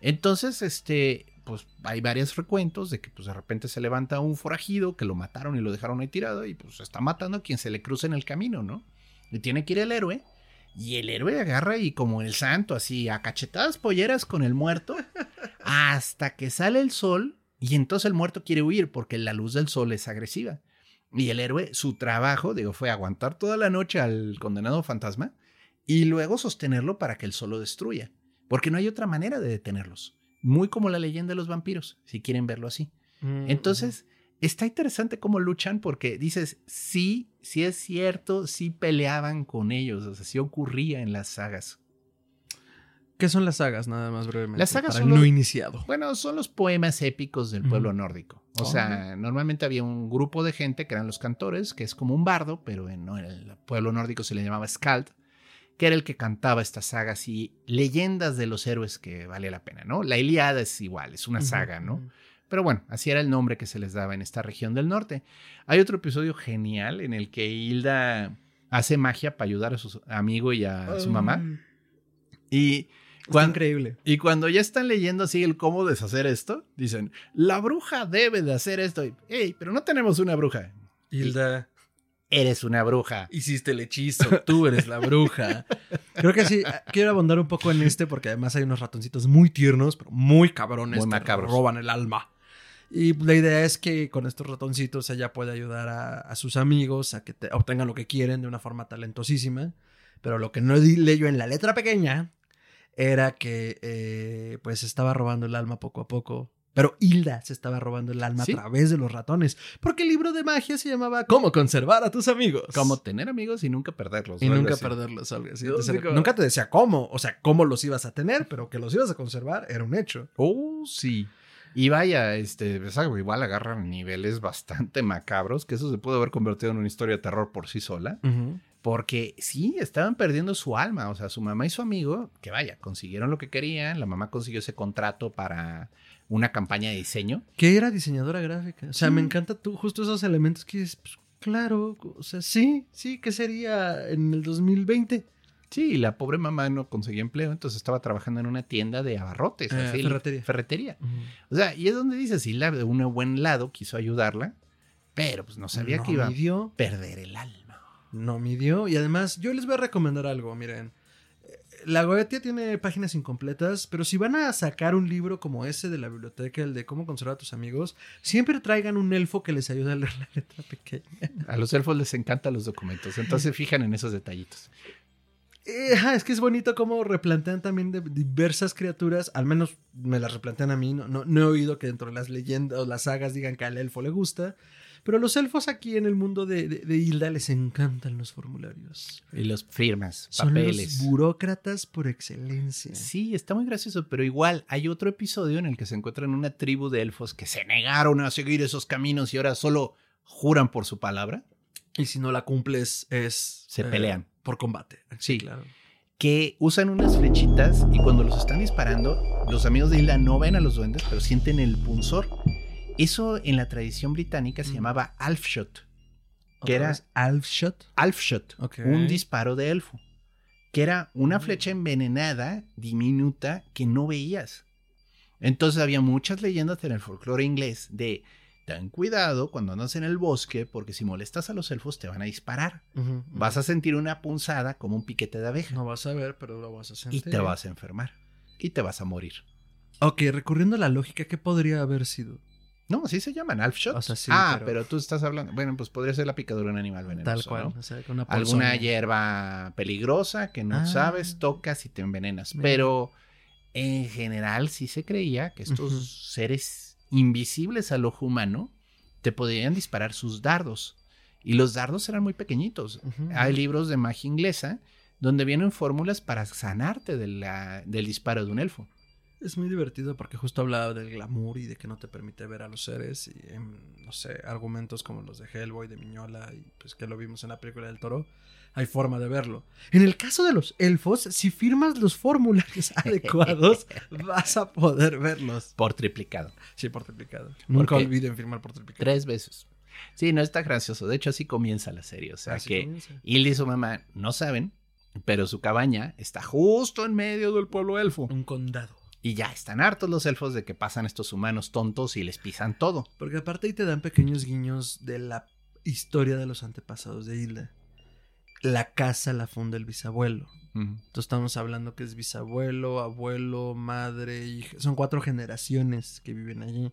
Speaker 1: Entonces, este, pues hay varios recuentos de que pues de repente se levanta un forajido que lo mataron y lo dejaron ahí tirado y pues está matando a quien se le cruza en el camino, ¿no? Y tiene que ir el héroe y el héroe agarra y como el santo así a cachetadas polleras con el muerto hasta que sale el sol y entonces el muerto quiere huir porque la luz del sol es agresiva. Y el héroe, su trabajo, digo, fue aguantar toda la noche al condenado fantasma y luego sostenerlo para que el sol lo destruya, porque no hay otra manera de detenerlos muy como la leyenda de los vampiros, si quieren verlo así. Mm, Entonces, está interesante cómo luchan porque dices, sí, sí es cierto, sí peleaban con ellos, o sea, sí ocurría en las sagas.
Speaker 2: ¿Qué son las sagas, nada más brevemente?
Speaker 1: Las sagas
Speaker 2: son no iniciado.
Speaker 1: Bueno, son los poemas épicos del pueblo nórdico. O sea, normalmente había un grupo de gente que eran los cantores, que es como un bardo, pero en, el pueblo nórdico se le llamaba skald, que era el que cantaba estas sagas y leyendas de los héroes que vale la pena, ¿no? La Ilíada es igual, es una saga, ¿no? Pero bueno, así era el nombre que se les daba en esta región del norte. Hay otro episodio genial en el que Hilda hace magia para ayudar a su amigo y a su mamá. Y
Speaker 2: cuando, increíble.
Speaker 1: Y cuando ya están leyendo así el cómo deshacer esto, dicen, la bruja debe de hacer esto. Ey, pero no tenemos una bruja.
Speaker 2: Hilda.
Speaker 1: Eres una bruja.
Speaker 2: Hiciste el hechizo, tú eres la bruja. [laughs] Creo que sí, quiero abundar un poco en este porque además hay unos ratoncitos muy tiernos, pero muy cabrones.
Speaker 1: Muy macabros.
Speaker 2: roban el alma. Y la idea es que con estos ratoncitos ella puede ayudar a, sus amigos a que obtengan lo que quieren de una forma talentosísima. Pero lo que no leyó en la letra pequeña era que eh, pues estaba robando el alma poco a poco pero Hilda se estaba robando el alma a través de los ratones. Porque el libro de magia se llamaba Cómo conservar a tus amigos.
Speaker 1: Cómo tener amigos y nunca perderlos.
Speaker 2: Y nunca perderlos. Algo así. nunca te decía cómo. O sea, cómo los ibas a tener, pero que los ibas a conservar era un hecho.
Speaker 1: Oh, sí. Y vaya, este, pues, igual agarran niveles bastante macabros, que eso se pudo haber convertido en una historia de terror por sí sola. Porque sí, estaban perdiendo su alma. O sea, su mamá y su amigo, que vaya, consiguieron lo que querían. La mamá consiguió ese contrato para una campaña de diseño.
Speaker 2: Que era diseñadora gráfica. O sea, me encanta tú, justo esos elementos que dices, pues, claro, o sea, sí, sí, ¿qué sería en el 2020?
Speaker 1: Sí, la pobre mamá no conseguía empleo, entonces estaba trabajando en una tienda de abarrotes,
Speaker 2: eh, ferretería.
Speaker 1: ferretería. O sea, y es donde dice, sí, la de un buen lado quiso ayudarla, pero pues no sabía que iba a perder el alma.
Speaker 2: No midió, y además yo les voy a recomendar algo, miren la Goetia tiene páginas incompletas, pero si van a sacar un libro como ese de la biblioteca, el de cómo conservar a tus amigos, siempre traigan un elfo que les ayude a leer la letra pequeña.
Speaker 1: A los elfos les encantan los documentos, entonces fijan en esos detallitos.
Speaker 2: Eh, es que es bonito cómo replantean también de diversas criaturas, al menos me las replantean a mí, no, no, no he oído que dentro de las leyendas o las sagas digan que al elfo le gusta, pero los elfos aquí en el mundo de, Hilda les encantan los formularios.
Speaker 1: Y los firmas,
Speaker 2: papeles. Son los burócratas por excelencia.
Speaker 1: Sí, está muy gracioso, pero igual hay otro episodio en el que se encuentran una tribu de elfos que se negaron a seguir esos caminos y ahora solo juran por su palabra.
Speaker 2: Y si no la cumples es...
Speaker 1: Se pelean.
Speaker 2: Eh, por combate.
Speaker 1: Sí, claro que usan unas flechitas y cuando los están disparando, los amigos de Hilda no ven a los duendes, pero sienten el punzor eso en la tradición británica se llamaba Alfshot.
Speaker 2: Que era Alfshot.
Speaker 1: Alfshot. Un disparo de elfo. Que era una mm. flecha envenenada, diminuta, que no veías. Entonces había muchas leyendas en el folclore inglés de ten cuidado cuando andas en el bosque porque si molestas a los elfos te van a disparar. Vas a sentir una punzada como un piquete de abeja.
Speaker 2: No vas a ver, pero lo vas a sentir.
Speaker 1: Y te vas a enfermar. Y te vas a morir.
Speaker 2: Ok, recurriendo a la lógica, ¿qué podría haber sido?
Speaker 1: No, así se llaman, Alf ah, pero... tú estás hablando. Bueno, pues podría ser la picadura de un animal venenoso. Tal cual. Alguna hierba peligrosa que no ah. sabes, tocas y te envenenas. Pero en general sí se creía que estos seres invisibles al ojo humano te podían disparar sus dardos. Y los dardos eran muy pequeñitos. Hay libros de magia inglesa donde vienen fórmulas para sanarte de la, del disparo de un elfo.
Speaker 2: Es muy divertido porque justo hablaba del glamour y de que no te permite ver a los seres y, no sé, argumentos como los de Hellboy, de Miñola y pues que lo vimos en la película del toro, hay forma de verlo. En el caso de los elfos, si firmas los formularios [laughs] adecuados, vas a poder verlos.
Speaker 1: Por triplicado.
Speaker 2: Sí, por triplicado. Nunca olviden firmar por triplicado.
Speaker 1: Tres veces. Sí, no está gracioso. De hecho, así comienza la serie. O sea que Hilda y su mamá no saben, pero su cabaña está justo en medio del pueblo elfo.
Speaker 2: Un condado.
Speaker 1: Y ya están hartos los elfos de que pasan estos humanos tontos y les pisan todo.
Speaker 2: Porque aparte ahí te dan pequeños guiños de la historia de los antepasados de Hilda. La casa la funda el bisabuelo. Entonces estamos hablando que es bisabuelo, abuelo, madre, hija. Son cuatro generaciones que viven allí.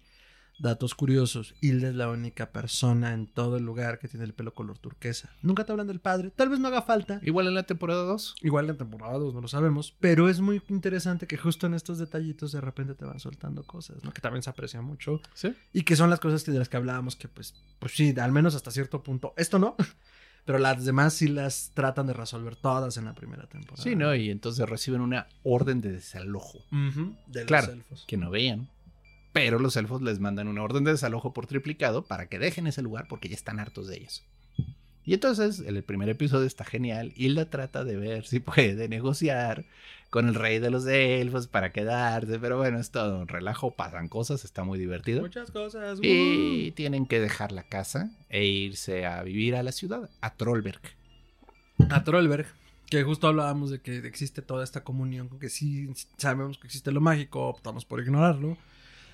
Speaker 2: Datos curiosos, Hilda es la única persona en todo el lugar que tiene el pelo color turquesa. Nunca te hablan del padre, tal vez no haga falta.
Speaker 1: Igual en la temporada 2.
Speaker 2: Igual en la temporada 2, no lo sabemos. Pero es muy interesante que justo en estos detallitos de repente te van soltando cosas, ¿no? Que también se aprecia mucho.
Speaker 1: Sí.
Speaker 2: Y que son las cosas de las que hablábamos que pues, pues sí, al menos hasta cierto punto. Esto no. [laughs] Pero las demás sí las tratan de resolver todas en la primera temporada.
Speaker 1: Sí, ¿no? Y entonces reciben una orden de desalojo.
Speaker 2: de
Speaker 1: claro, los elfos. Que no vean pero los elfos les mandan una orden de desalojo por triplicado para que dejen ese lugar porque ya están hartos de ellos. Y entonces, el primer episodio está genial. Hilda trata de ver si [laughs] puede negociar con el rey de los elfos para quedarse. Pero bueno, es todo un relajo, pasan cosas, está muy divertido.
Speaker 2: Muchas cosas.
Speaker 1: Y tienen que dejar la casa e irse a vivir a la ciudad, a Trollberg.
Speaker 2: A Trollberg. Que justo hablábamos de que existe toda esta comunión, que sí sabemos que existe lo mágico, optamos por ignorarlo.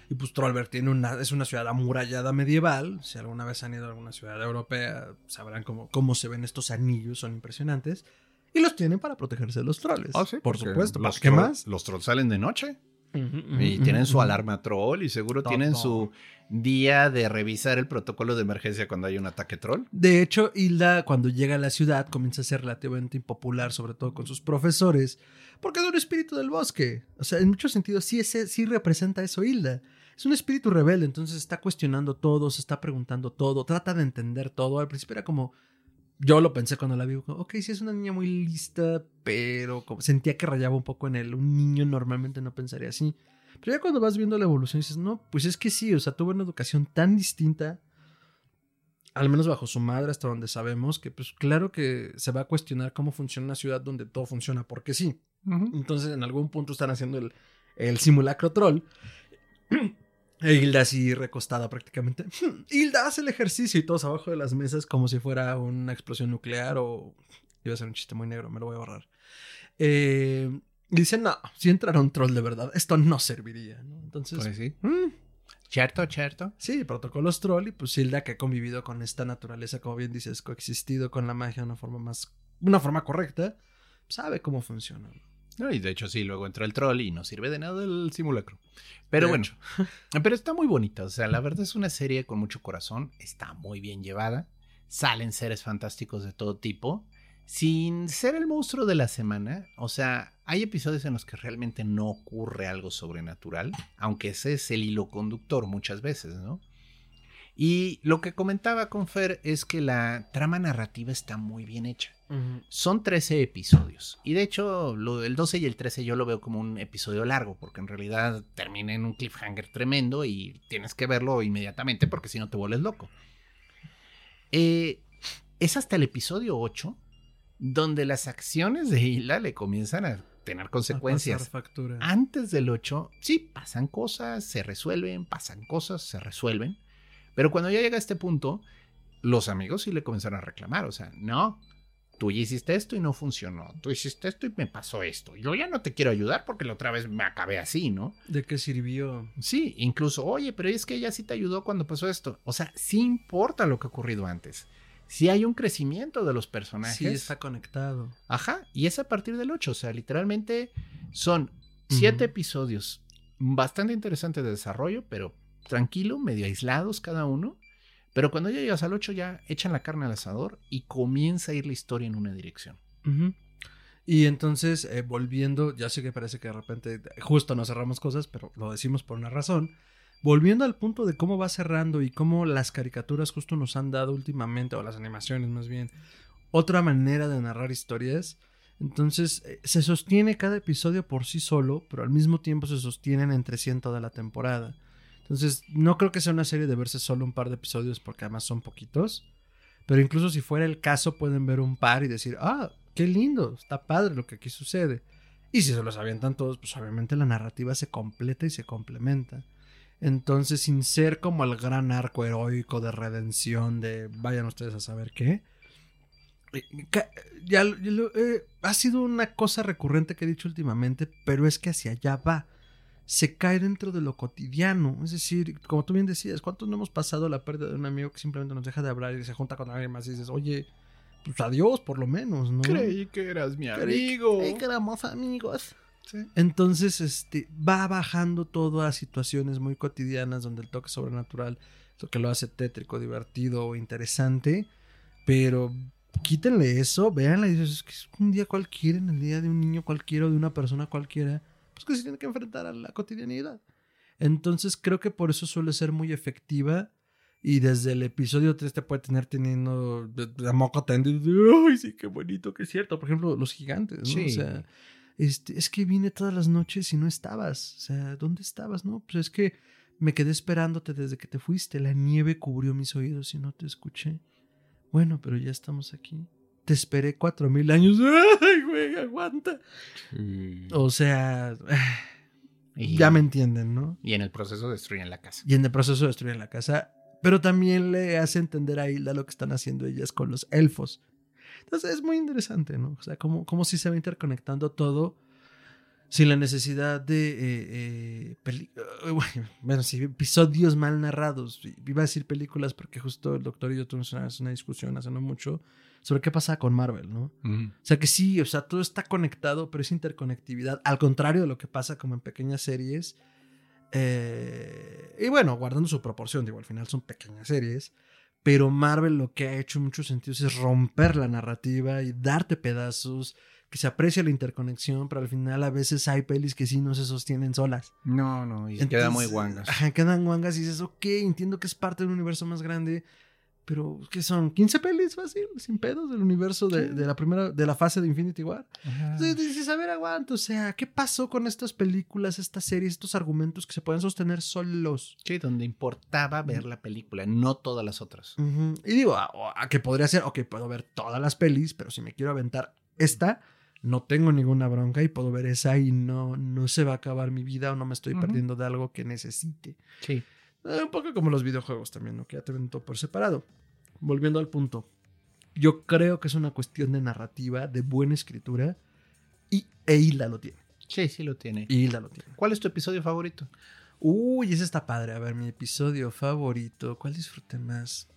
Speaker 2: Y pues Trollberg tiene una, es una ciudad amurallada medieval. Si alguna vez han ido a alguna ciudad europea, sabrán cómo, cómo se ven estos anillos, son impresionantes. Y los tienen para protegerse de los trolls.
Speaker 1: Ah, sí,
Speaker 2: por supuesto.
Speaker 1: Los
Speaker 2: ¿Qué más?
Speaker 1: Los trolls salen de noche. Y tienen su alarma troll y seguro
Speaker 2: Todo.
Speaker 1: tienen su día de revisar el protocolo de emergencia cuando hay un ataque troll.
Speaker 2: De hecho, Hilda, cuando llega a la ciudad, comienza a ser relativamente impopular, sobre todo con sus profesores, porque es un espíritu del bosque. O sea, en muchos sentidos, sí, ese, sí representa eso, Hilda. Es un espíritu rebelde, entonces está cuestionando todo, se está preguntando todo, trata de entender todo. Al principio era como. Yo lo pensé cuando la vi, ok, sí es una niña muy lista, pero como sentía que rayaba un poco en él. Un niño normalmente no pensaría así. Pero ya cuando vas viendo la evolución dices, no, pues es que sí, o sea, tuvo una educación tan distinta al menos bajo su madre, hasta donde sabemos, que pues claro que se va a cuestionar cómo funciona una ciudad donde todo funciona porque sí. Entonces en algún punto están haciendo el, el simulacro troll. [clears throat] E Hilda así recostada prácticamente. [clears throat] Hilda hace el ejercicio y todos abajo de las mesas como si fuera una explosión nuclear o... Iba a ser un chiste muy negro, me lo voy a borrar. Eh, dicen, no, si entrara un troll de verdad, esto no serviría. ¿no? Entonces...
Speaker 1: Pues sí.
Speaker 2: mm,
Speaker 1: Cierto, cierto.
Speaker 2: Sí, protocolos troll y pues Hilda que ha convivido con esta naturaleza, como bien dices, coexistido con la magia de una forma más, una forma correcta, sabe cómo funciona. ¿no?
Speaker 1: No, y de hecho sí, luego entra el troll y no sirve de nada el simulacro. Pero
Speaker 2: De
Speaker 1: bueno, [laughs] pero está muy bonita. O sea, la verdad es una serie con mucho corazón. Está muy bien llevada. Salen seres fantásticos de todo tipo. Sin ser el monstruo de la semana. O sea, hay episodios en los que realmente no ocurre algo sobrenatural. Aunque ese es el hilo conductor muchas veces, ¿no? Y lo que comentaba con Fer es que la trama narrativa está muy bien hecha. Son 13 episodios. Y de hecho, lo, el 12 y el 13 yo lo veo como un episodio largo, porque en realidad termina en un cliffhanger tremendo y tienes que verlo inmediatamente porque si no te vuelves loco. Eh, es hasta el episodio 8 donde las acciones de Hila le comienzan a tener consecuencias. Antes del 8, sí, pasan cosas, se resuelven, pasan cosas, se resuelven. Pero cuando ya llega a este punto, los amigos sí le comenzaron a reclamar. O sea, no, tú ya hiciste esto y no funcionó. Tú hiciste esto y me pasó esto. Yo ya no te quiero ayudar porque la otra vez me acabé así, ¿no?
Speaker 2: ¿De qué sirvió?
Speaker 1: Sí, incluso, oye, pero es que ella sí te ayudó cuando pasó esto. O sea, sí importa lo que ha ocurrido antes. Sí hay un crecimiento de los personajes.
Speaker 2: Sí, está conectado.
Speaker 1: Ajá, y es a partir del 8, o sea, literalmente son siete episodios bastante interesantes de desarrollo, pero tranquilo, medio aislados cada uno. Pero cuando ya llegas al 8 ya echan la carne al asador y comienza a ir la historia en una dirección.
Speaker 2: Y entonces, eh, volviendo, ya sé que parece que de repente justo nos cerramos cosas, pero lo decimos por una razón. Volviendo al punto de cómo va cerrando y cómo las caricaturas justo nos han dado últimamente, o las animaciones más bien, otra manera de narrar historias. Entonces, eh, se sostiene cada episodio por sí solo, pero al mismo tiempo se sostienen entre sí en toda la temporada. Entonces, no creo que sea una serie de verse solo un par de episodios, porque además son poquitos. Pero incluso si fuera el caso, pueden ver un par y decir, ah, qué lindo, está padre lo que aquí sucede. Y si se los avientan todos, pues obviamente la narrativa se completa y se complementa. Entonces, sin ser como el gran arco heroico de redención de vayan ustedes a saber qué, eh, ya, eh, ha sido una cosa recurrente que he dicho últimamente, pero es que hacia allá va. Se cae dentro de lo cotidiano. Es decir, como tú bien decías, ¿cuántos no hemos pasado la pérdida de un amigo que simplemente nos deja de hablar y se junta con alguien más y dices, oye, pues adiós por lo menos, ¿no?
Speaker 1: que eras mi
Speaker 2: Creí que éramos amigos.
Speaker 1: Sí.
Speaker 2: Entonces, este, va bajando todo a situaciones muy cotidianas donde el toque sobrenatural es lo que lo hace tétrico, divertido o interesante. Pero quítenle eso, véanla y dices, es que es un día cualquiera, en el día de un niño cualquiera o de una persona cualquiera, pues que se tiene que enfrentar a la cotidianidad. Entonces, creo que por eso suele ser muy efectiva. Y desde el episodio 3 te puede tener teniendo de moco tendido. Ay, sí, qué bonito, es cierto. Por ejemplo, los gigantes, ¿no?
Speaker 1: Sí.
Speaker 2: O sea, este, es que vine todas las noches y no estabas. O sea, ¿dónde estabas? No, pues es que me quedé esperándote desde que te fuiste. La nieve cubrió mis oídos y no te escuché. Bueno, pero ya estamos aquí. Te esperé cuatro mil años. [laughs] Ay, güey, aguanta. O sea, [sighs]
Speaker 1: Y-
Speaker 2: ya me entienden, ¿no?
Speaker 1: Y en el proceso destruyen la casa.
Speaker 2: Y en el proceso destruyen la casa. Pero también le hace entender a Hilda lo que están haciendo ellas con los elfos. Entonces es muy interesante, ¿no? O sea, como, como si se va interconectando todo sin la necesidad de... eh, eh, peli- eh, bueno, sí, episodios mal narrados. Iba a decir películas porque justo el doctor y yo tuvimos una, una discusión hace no mucho sobre qué pasa con Marvel, ¿no?
Speaker 1: Ujú.
Speaker 2: O sea que sí, o sea, todo está conectado, pero es interconectividad, al contrario de lo que pasa como en pequeñas series. Eh, y bueno, guardando su proporción, digo, al final son pequeñas series, pero Marvel lo que ha hecho en muchos sentidos es romper la narrativa y darte pedazos, que se aprecia la interconexión, pero al final a veces hay pelis que sí no se sostienen solas.
Speaker 1: No, no, y queda muy
Speaker 2: Entonces,
Speaker 1: guangas.
Speaker 2: Ajá, quedan guangas y dices, ok, entiendo que es parte de un universo más grande, pero ¿qué son? ¿15 pelis fácil? Sin pedos del universo de, de la primera, de la fase de Infinity War.
Speaker 1: Ajá.
Speaker 2: Entonces dices, a ver, aguanta, o sea, ¿qué pasó con estas películas, estas series, estos argumentos que se pueden sostener solos?
Speaker 1: Sí, donde importaba ver la película, no todas las otras.
Speaker 2: Y digo, a, a que podría ser, ok, puedo ver todas las pelis, pero si me quiero aventar esta, no tengo ninguna bronca y puedo ver esa y no, no se va a acabar mi vida o no me estoy perdiendo de algo que necesite.
Speaker 1: Sí.
Speaker 2: Eh, un poco como los videojuegos también, ¿no? Que ya te ven todo por separado. Volviendo al punto. Yo creo que es una cuestión de narrativa, de buena escritura. Y e Hilda lo tiene.
Speaker 1: Sí, sí lo tiene.
Speaker 2: Y Hilda lo tiene.
Speaker 1: ¿Cuál es tu episodio favorito?
Speaker 2: Uy, ese está padre. A ver, mi episodio favorito. ¿Cuál disfruté más?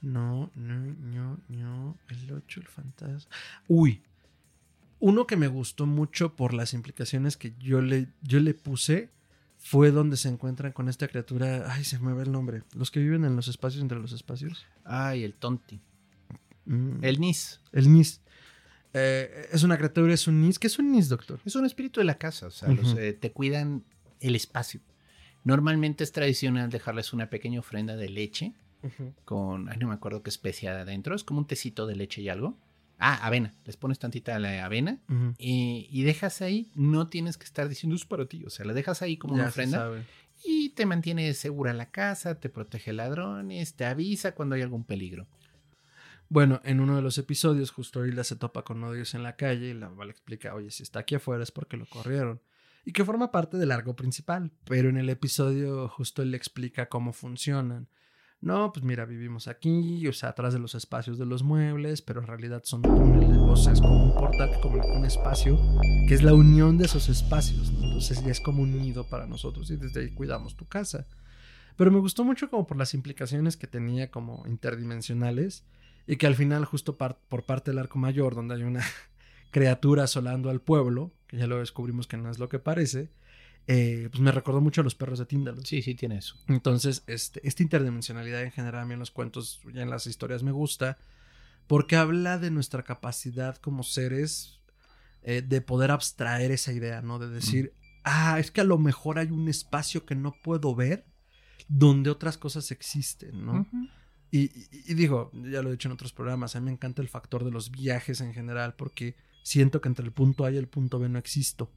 Speaker 2: No, no, no, no. El 8, el fantasma. Uy. Uno que me gustó mucho por las implicaciones que yo le, yo le puse fue donde se encuentran con esta criatura. Ay, se me va el nombre. Los que viven en los espacios entre los espacios.
Speaker 1: Ay, el Tonti.
Speaker 2: Mm,
Speaker 1: El Nis.
Speaker 2: el Nis. Eh, es una criatura, es un Nis. ¿Qué es un Nis, doctor?
Speaker 1: Es un espíritu de la casa, o sea, los, eh, te cuidan el espacio. Normalmente es tradicional dejarles una pequeña ofrenda de leche con, ay, no me acuerdo qué especia adentro, es como un tecito de leche y algo. Ah, avena, les pones tantita la avena y, y dejas ahí, no tienes que estar diciendo es para ti, o sea, la dejas ahí como una
Speaker 2: Ya
Speaker 1: ofrenda y te mantiene segura la casa, te protege ladrones, te avisa cuando hay algún peligro.
Speaker 2: Bueno, en uno de los episodios, justo Hilda se topa con uno de ellos en la calle y la le explica, oye, si está aquí afuera es porque lo corrieron. Y que forma parte del arco principal. Pero en el episodio justo él le explica cómo funcionan. No, pues mira, vivimos aquí, o sea, atrás de los espacios de los muebles, pero en realidad son túneles, o sea, es como un portal que comunica un espacio, que es la unión de esos espacios. Entonces ya es como un nido para nosotros y desde ahí cuidamos tu casa. Pero me gustó mucho como por las implicaciones que tenía como interdimensionales y que al final justo por parte del arco mayor, donde hay una [laughs] criatura asolando al pueblo, que ya lo descubrimos que no es lo que parece, eh, pues me recordó mucho a los perros de Tíndalo.
Speaker 1: Sí, sí, tiene eso.
Speaker 2: Entonces, este, esta interdimensionalidad en general a mí en los cuentos y en las historias me gusta porque habla de nuestra capacidad como seres eh, de poder abstraer esa idea, ¿no? De decir, ah, es que a lo mejor hay un espacio que no puedo ver donde otras cosas existen, ¿no? Y- y digo, ya lo he dicho en otros programas, a mí me encanta el factor de los viajes en general porque siento que entre el punto A y el punto B no existo.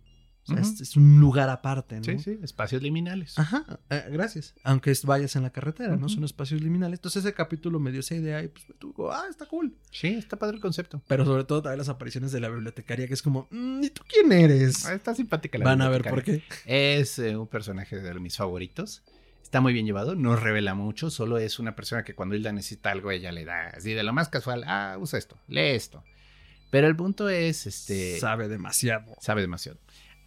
Speaker 2: O sea,
Speaker 1: Ujú.
Speaker 2: es, es un lugar aparte, ¿no?
Speaker 1: Sí, sí, espacios liminales.
Speaker 2: Ajá, eh, gracias. Aunque es- vayas en la carretera, ¿no?
Speaker 1: Ujú.
Speaker 2: Son espacios liminales. Entonces ese capítulo me dio esa idea y pues tú, ah, está cool.
Speaker 1: Sí, está padre el concepto.
Speaker 2: Pero sobre todo también las apariciones de la bibliotecaria, que es como, "Mm, ¿y tú quién eres?
Speaker 1: Ah, Está simpática la
Speaker 2: Van a ver por qué.
Speaker 1: Es eh, un personaje de mis favoritos. Está muy bien llevado, no revela mucho, solo es una persona que cuando Hilda necesita algo, ella le da así de lo más casual, ah, usa esto, lee esto. Pero el punto es, este,
Speaker 2: Sabe demasiado.
Speaker 1: sabe demasiado.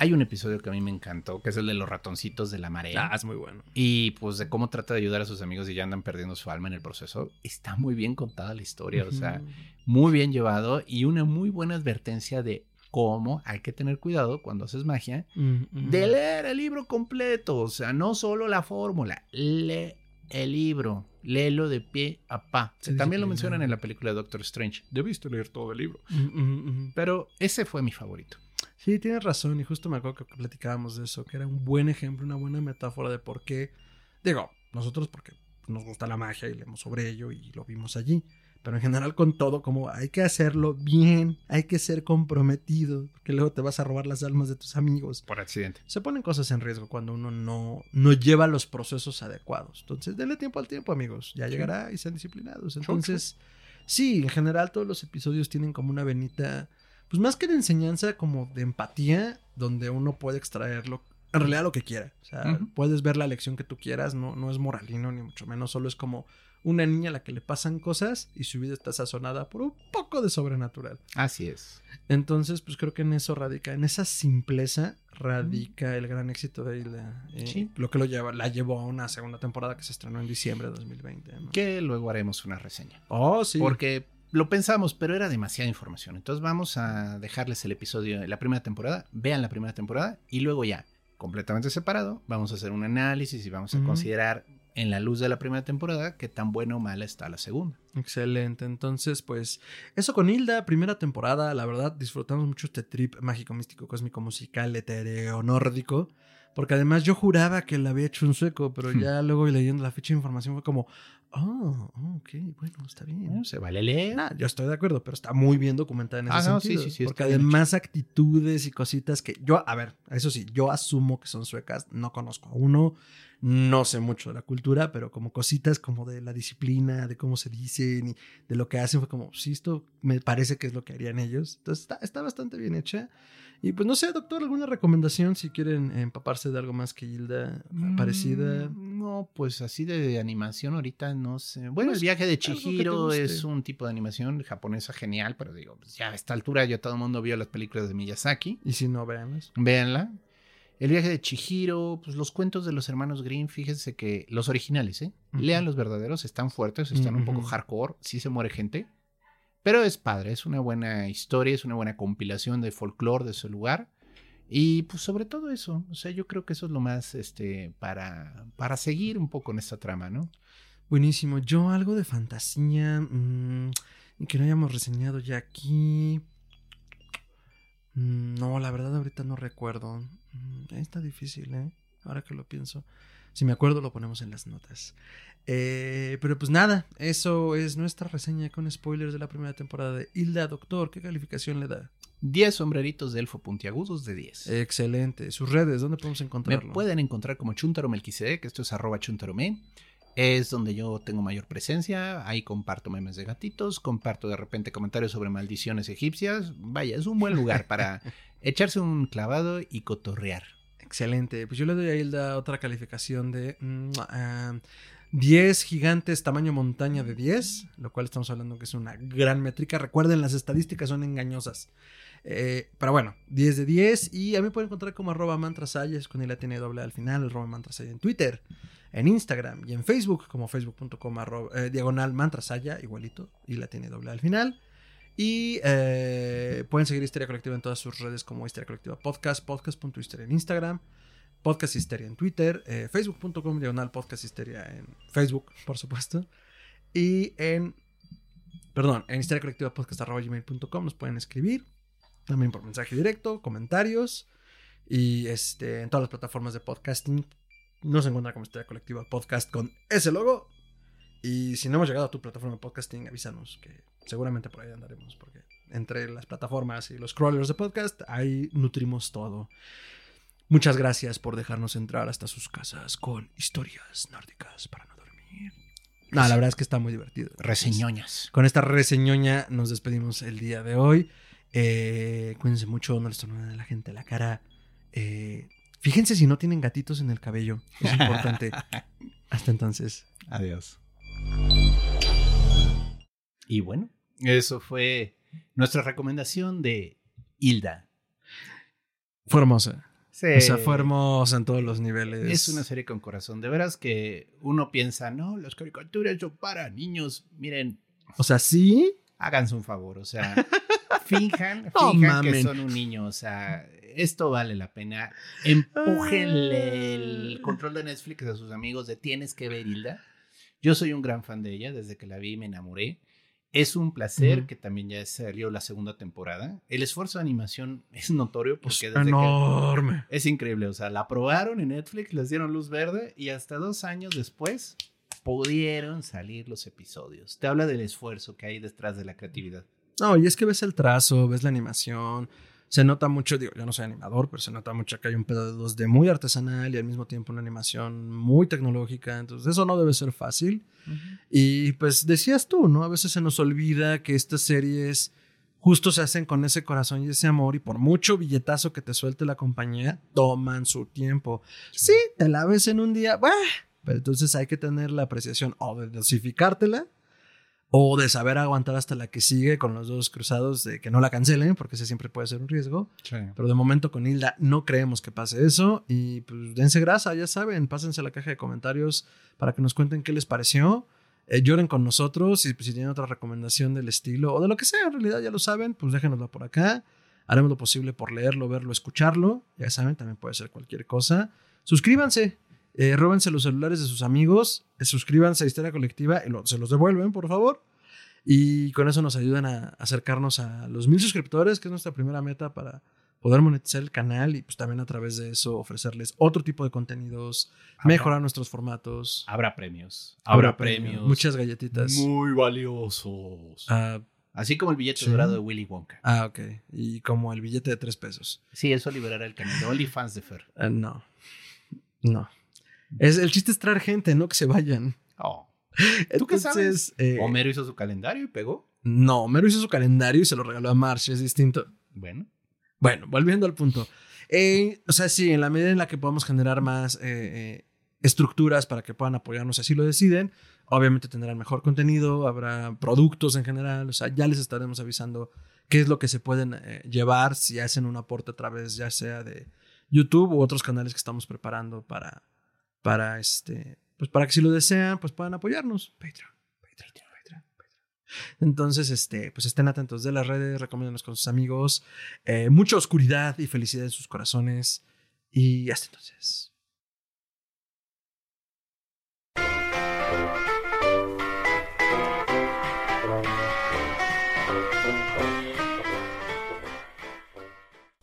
Speaker 1: Hay un episodio que a mí me encantó, que es el de los ratoncitos de la marea.
Speaker 2: Ah, es muy bueno.
Speaker 1: Y pues de cómo trata de ayudar a sus amigos y ya andan perdiendo su alma en el proceso. Está muy bien contada la historia, o sea, muy bien llevado y una muy buena advertencia de cómo hay que tener cuidado cuando haces magia de leer el libro completo, o sea, no solo la fórmula, lee el libro, léelo de pie a pa.
Speaker 2: Sí,
Speaker 1: También lo mencionan en la película de Doctor Strange. Debiste leer todo el libro. Pero ese fue mi favorito.
Speaker 2: Sí, tienes razón. Y justo me acuerdo que platicábamos de eso, que era un buen ejemplo, una buena metáfora de por qué. Digo, nosotros porque nos gusta la magia y leemos sobre ello y lo vimos allí. pero en general con todo, como hay que hacerlo bien, hay que ser comprometido, porque luego te vas a robar las almas de tus amigos.
Speaker 1: Por accidente.
Speaker 2: Se ponen cosas en riesgo cuando uno no, no lleva los procesos adecuados. Entonces, denle tiempo al tiempo, amigos. Ya llegará y sean disciplinados. Entonces, sí, en general todos los episodios tienen como una venita, pues más que de enseñanza, como de empatía, donde uno puede extraerlo en realidad lo que quiera. O sea, puedes ver la lección que tú quieras, no, no es moralino ni mucho menos, solo es como una niña a la que le pasan cosas y su vida está sazonada por un poco de sobrenatural.
Speaker 1: Así es.
Speaker 2: Entonces, pues creo que en eso radica, en esa simpleza radica el gran éxito de Hilda. Eh,
Speaker 1: Sí.
Speaker 2: Lo que lo lleva, la llevó a una segunda temporada que se estrenó en diciembre de 2020. ¿no?
Speaker 1: Que luego haremos una reseña.
Speaker 2: Oh, sí.
Speaker 1: Porque lo pensamos, pero era demasiada información. Entonces vamos a dejarles el episodio de la primera temporada. Vean la primera temporada y luego ya, completamente separado, vamos a hacer un análisis y vamos a considerar en la luz de la primera temporada qué tan buena o mala está la segunda.
Speaker 2: Excelente. Entonces, pues, eso con Hilda, primera temporada. La verdad, disfrutamos mucho este trip mágico, místico, cósmico, musical, etéreo, nórdico. Porque además yo juraba que la había hecho un sueco, pero
Speaker 1: Hmm.
Speaker 2: ya luego leyendo la fecha de información fue como, oh, ok, bueno, está bien.
Speaker 1: Bueno, se vale leer.
Speaker 2: Nah, yo estoy de acuerdo, pero está muy bien documentada en ese
Speaker 1: Ah, no, sí,
Speaker 2: sentido.
Speaker 1: sí, sí,
Speaker 2: porque además actitudes y cositas que yo, a ver, eso sí, yo asumo que son suecas, no conozco a uno, no sé mucho de la cultura, pero como cositas como de la disciplina, de cómo se dicen y de lo que hacen, fue como, sí, esto me parece que es lo que harían ellos. Entonces está, está bastante bien hecha. Y pues no sé, doctor, alguna recomendación si quieren empaparse de algo más que Hilda parecida.
Speaker 1: Mm, No, pues así de animación ahorita no sé. Bueno,
Speaker 2: Pues,
Speaker 1: el viaje de Chihiro es un tipo de animación japonesa genial, pero digo, pues ya a esta altura ya todo el mundo vio las películas de Miyazaki.
Speaker 2: Y si no, veanlas.
Speaker 1: Véanla. El viaje de Chihiro, pues los cuentos de los hermanos Grimm, fíjense que los originales, ¿eh? Lean los verdaderos, están fuertes, están un poco hardcore, sí se muere gente, pero es padre, es una buena historia, es una buena compilación de folclore de ese lugar. Y pues sobre todo eso, o sea, yo creo que eso es lo más, este, para, para seguir un poco en esta trama, ¿no?
Speaker 2: Buenísimo. Yo algo de fantasía mm, que no hayamos reseñado ya aquí. Mm, No, la verdad ahorita no recuerdo. Mm, Está difícil, ¿eh? Ahora que lo pienso. Si me acuerdo lo ponemos en las notas. Eh, pero pues nada, eso es nuestra reseña con spoilers de la primera temporada de Hilda Doctor. ¿Qué calificación le da?
Speaker 1: 10 sombreritos de elfo puntiagudos de 10.
Speaker 2: Excelente. Sus redes, ¿dónde podemos
Speaker 1: Me
Speaker 2: encontrarlo?
Speaker 1: pueden encontrar como Chuntaro Melquisedec, esto es arroba chuntarome. Es donde yo tengo mayor presencia. Ahí comparto memes de gatitos, comparto de repente comentarios sobre maldiciones egipcias. Vaya, es un buen lugar para [laughs] echarse un clavado y cotorrear.
Speaker 2: Excelente. Pues yo le doy a Hilda otra calificación de mm, ah, 10 gigantes tamaño montaña de 10, lo cual estamos hablando que es una gran métrica. Recuerden, las estadísticas son engañosas. Eh, pero bueno, 10 de 10. Y a mí pueden encontrar como arroba mantrasayas con el tiene doble al final, arroba mantrasaya en Twitter, en Instagram y en Facebook como facebook.com eh, diagonal mantrasaya, igualito, y la tiene doble al final. Y eh, pueden seguir Histeria Colectiva en todas sus redes como Histeria Colectiva Podcast, podcast.histeria en Instagram, Podcast Histeria en Twitter, eh, facebook.com diagonal Podcast Histeria en Facebook, por supuesto. Y en, perdón, en Histeria Colectiva Podcast gmail.com nos pueden escribir, también por mensaje directo, comentarios. Y este, en todas las plataformas de podcasting nos encuentran como Histeria Colectiva Podcast con ese logo. Y si no hemos llegado a tu plataforma de podcasting, avísanos que seguramente por ahí andaremos, porque entre las plataformas y los crawlers de podcast, ahí nutrimos todo. Muchas gracias por dejarnos entrar hasta sus casas con historias nórdicas para no dormir. No, la verdad es que está muy divertido.
Speaker 1: Reseñoñas.
Speaker 2: Con esta reseñoña nos despedimos el día de hoy. Eh, cuídense mucho, no les tornen a la gente la cara. Eh, fíjense si no tienen gatitos en el cabello. Es importante. [laughs] Hasta entonces.
Speaker 1: Adiós. Y bueno, eso fue nuestra recomendación de Hilda.
Speaker 2: Fue hermosa.
Speaker 1: Sí.
Speaker 2: O sea, fue hermosa en todos los niveles.
Speaker 1: Es una serie con corazón. De veras que uno piensa, no, las caricaturas son para niños. Miren,
Speaker 2: O sea, sí.
Speaker 1: háganse un favor. O sea, [laughs] finjan,
Speaker 2: No
Speaker 1: finjan que
Speaker 2: mamen.
Speaker 1: son un niño. O sea, esto vale la pena. Empújenle el control de Netflix a sus amigos de tienes que ver Hilda. Yo soy un gran fan de ella. Desde que la vi me enamoré. Es un placer que también ya salió la segunda temporada. El esfuerzo de animación es notorio
Speaker 2: Es
Speaker 1: porque que
Speaker 2: enorme.
Speaker 1: es increíble, o sea, la probaron en Netflix, les dieron luz verde y hasta dos años después pudieron salir los episodios. Te habla del esfuerzo que hay detrás de la creatividad.
Speaker 2: No, y es que ves el trazo, ves la animación, se nota mucho, digo, yo no soy animador, pero se nota mucho que hay un pedo de 2D muy artesanal y al mismo tiempo una animación muy tecnológica, entonces eso no debe ser fácil. Y pues decías tú, ¿no? A veces se nos olvida que estas series justo se hacen con ese corazón y ese amor y por mucho billetazo que te suelte la compañía, toman su tiempo. Sí, te la ves en un día, ¡bah! pero entonces hay que tener la apreciación o de dosificártela o de saber aguantar hasta la que sigue con los dos cruzados de que no la cancelen, porque ese siempre puede ser un riesgo. Pero de momento con Hilda no creemos que pase eso. Y pues dense grasa, ya saben, pásense a la caja de comentarios para que nos cuenten qué les pareció. Eh, lloren con nosotros y pues, si tienen otra recomendación del estilo o de lo que sea, en realidad ya lo saben, pues déjenosla por acá. Haremos lo posible por leerlo, verlo, escucharlo. Ya saben, también puede ser cualquier cosa. Suscríbanse, eh, róbense los celulares de sus amigos, eh, suscríbanse a Historia Colectiva y se los devuelven, por favor. Y con eso nos ayudan a acercarnos a los mil suscriptores, que es nuestra primera meta para poder monetizar el canal y pues también a través de eso ofrecerles otro tipo de contenidos, mejorar nuestros formatos.
Speaker 1: Habrá premios. Habrá, premios,
Speaker 2: Muchas galletitas.
Speaker 1: Muy valiosos. Ah, Así como el billete dorado de Willy Wonka.
Speaker 2: Ah, ok. Y como el billete de tres pesos.
Speaker 1: Sí, eso liberará el canal de OnlyFans de Fer.
Speaker 2: Ah, no. No. Es, el chiste es traer gente, no que se vayan.
Speaker 1: Oh. ¿Tú qué sabes? Eh, ¿Homero hizo su calendario y pegó?
Speaker 2: No, Homero hizo su calendario y se lo regaló a Marcia, es distinto.
Speaker 1: Bueno.
Speaker 2: Bueno, volviendo al punto. Eh, o sea, sí, en la medida en la que podamos generar más eh, estructuras para que puedan apoyarnos, así lo deciden, obviamente tendrán mejor contenido, habrá productos en general, o sea, ya les estaremos avisando qué es lo que se pueden llevar si hacen un aporte a través ya sea de YouTube u otros canales que estamos preparando para, para este, pues para que si lo desean, pues puedan apoyarnos. Patreon, Entonces, este, pues estén atentos de las redes, recomiéndanos con sus amigos. Eh, mucha oscuridad y felicidad en sus corazones. Y hasta entonces.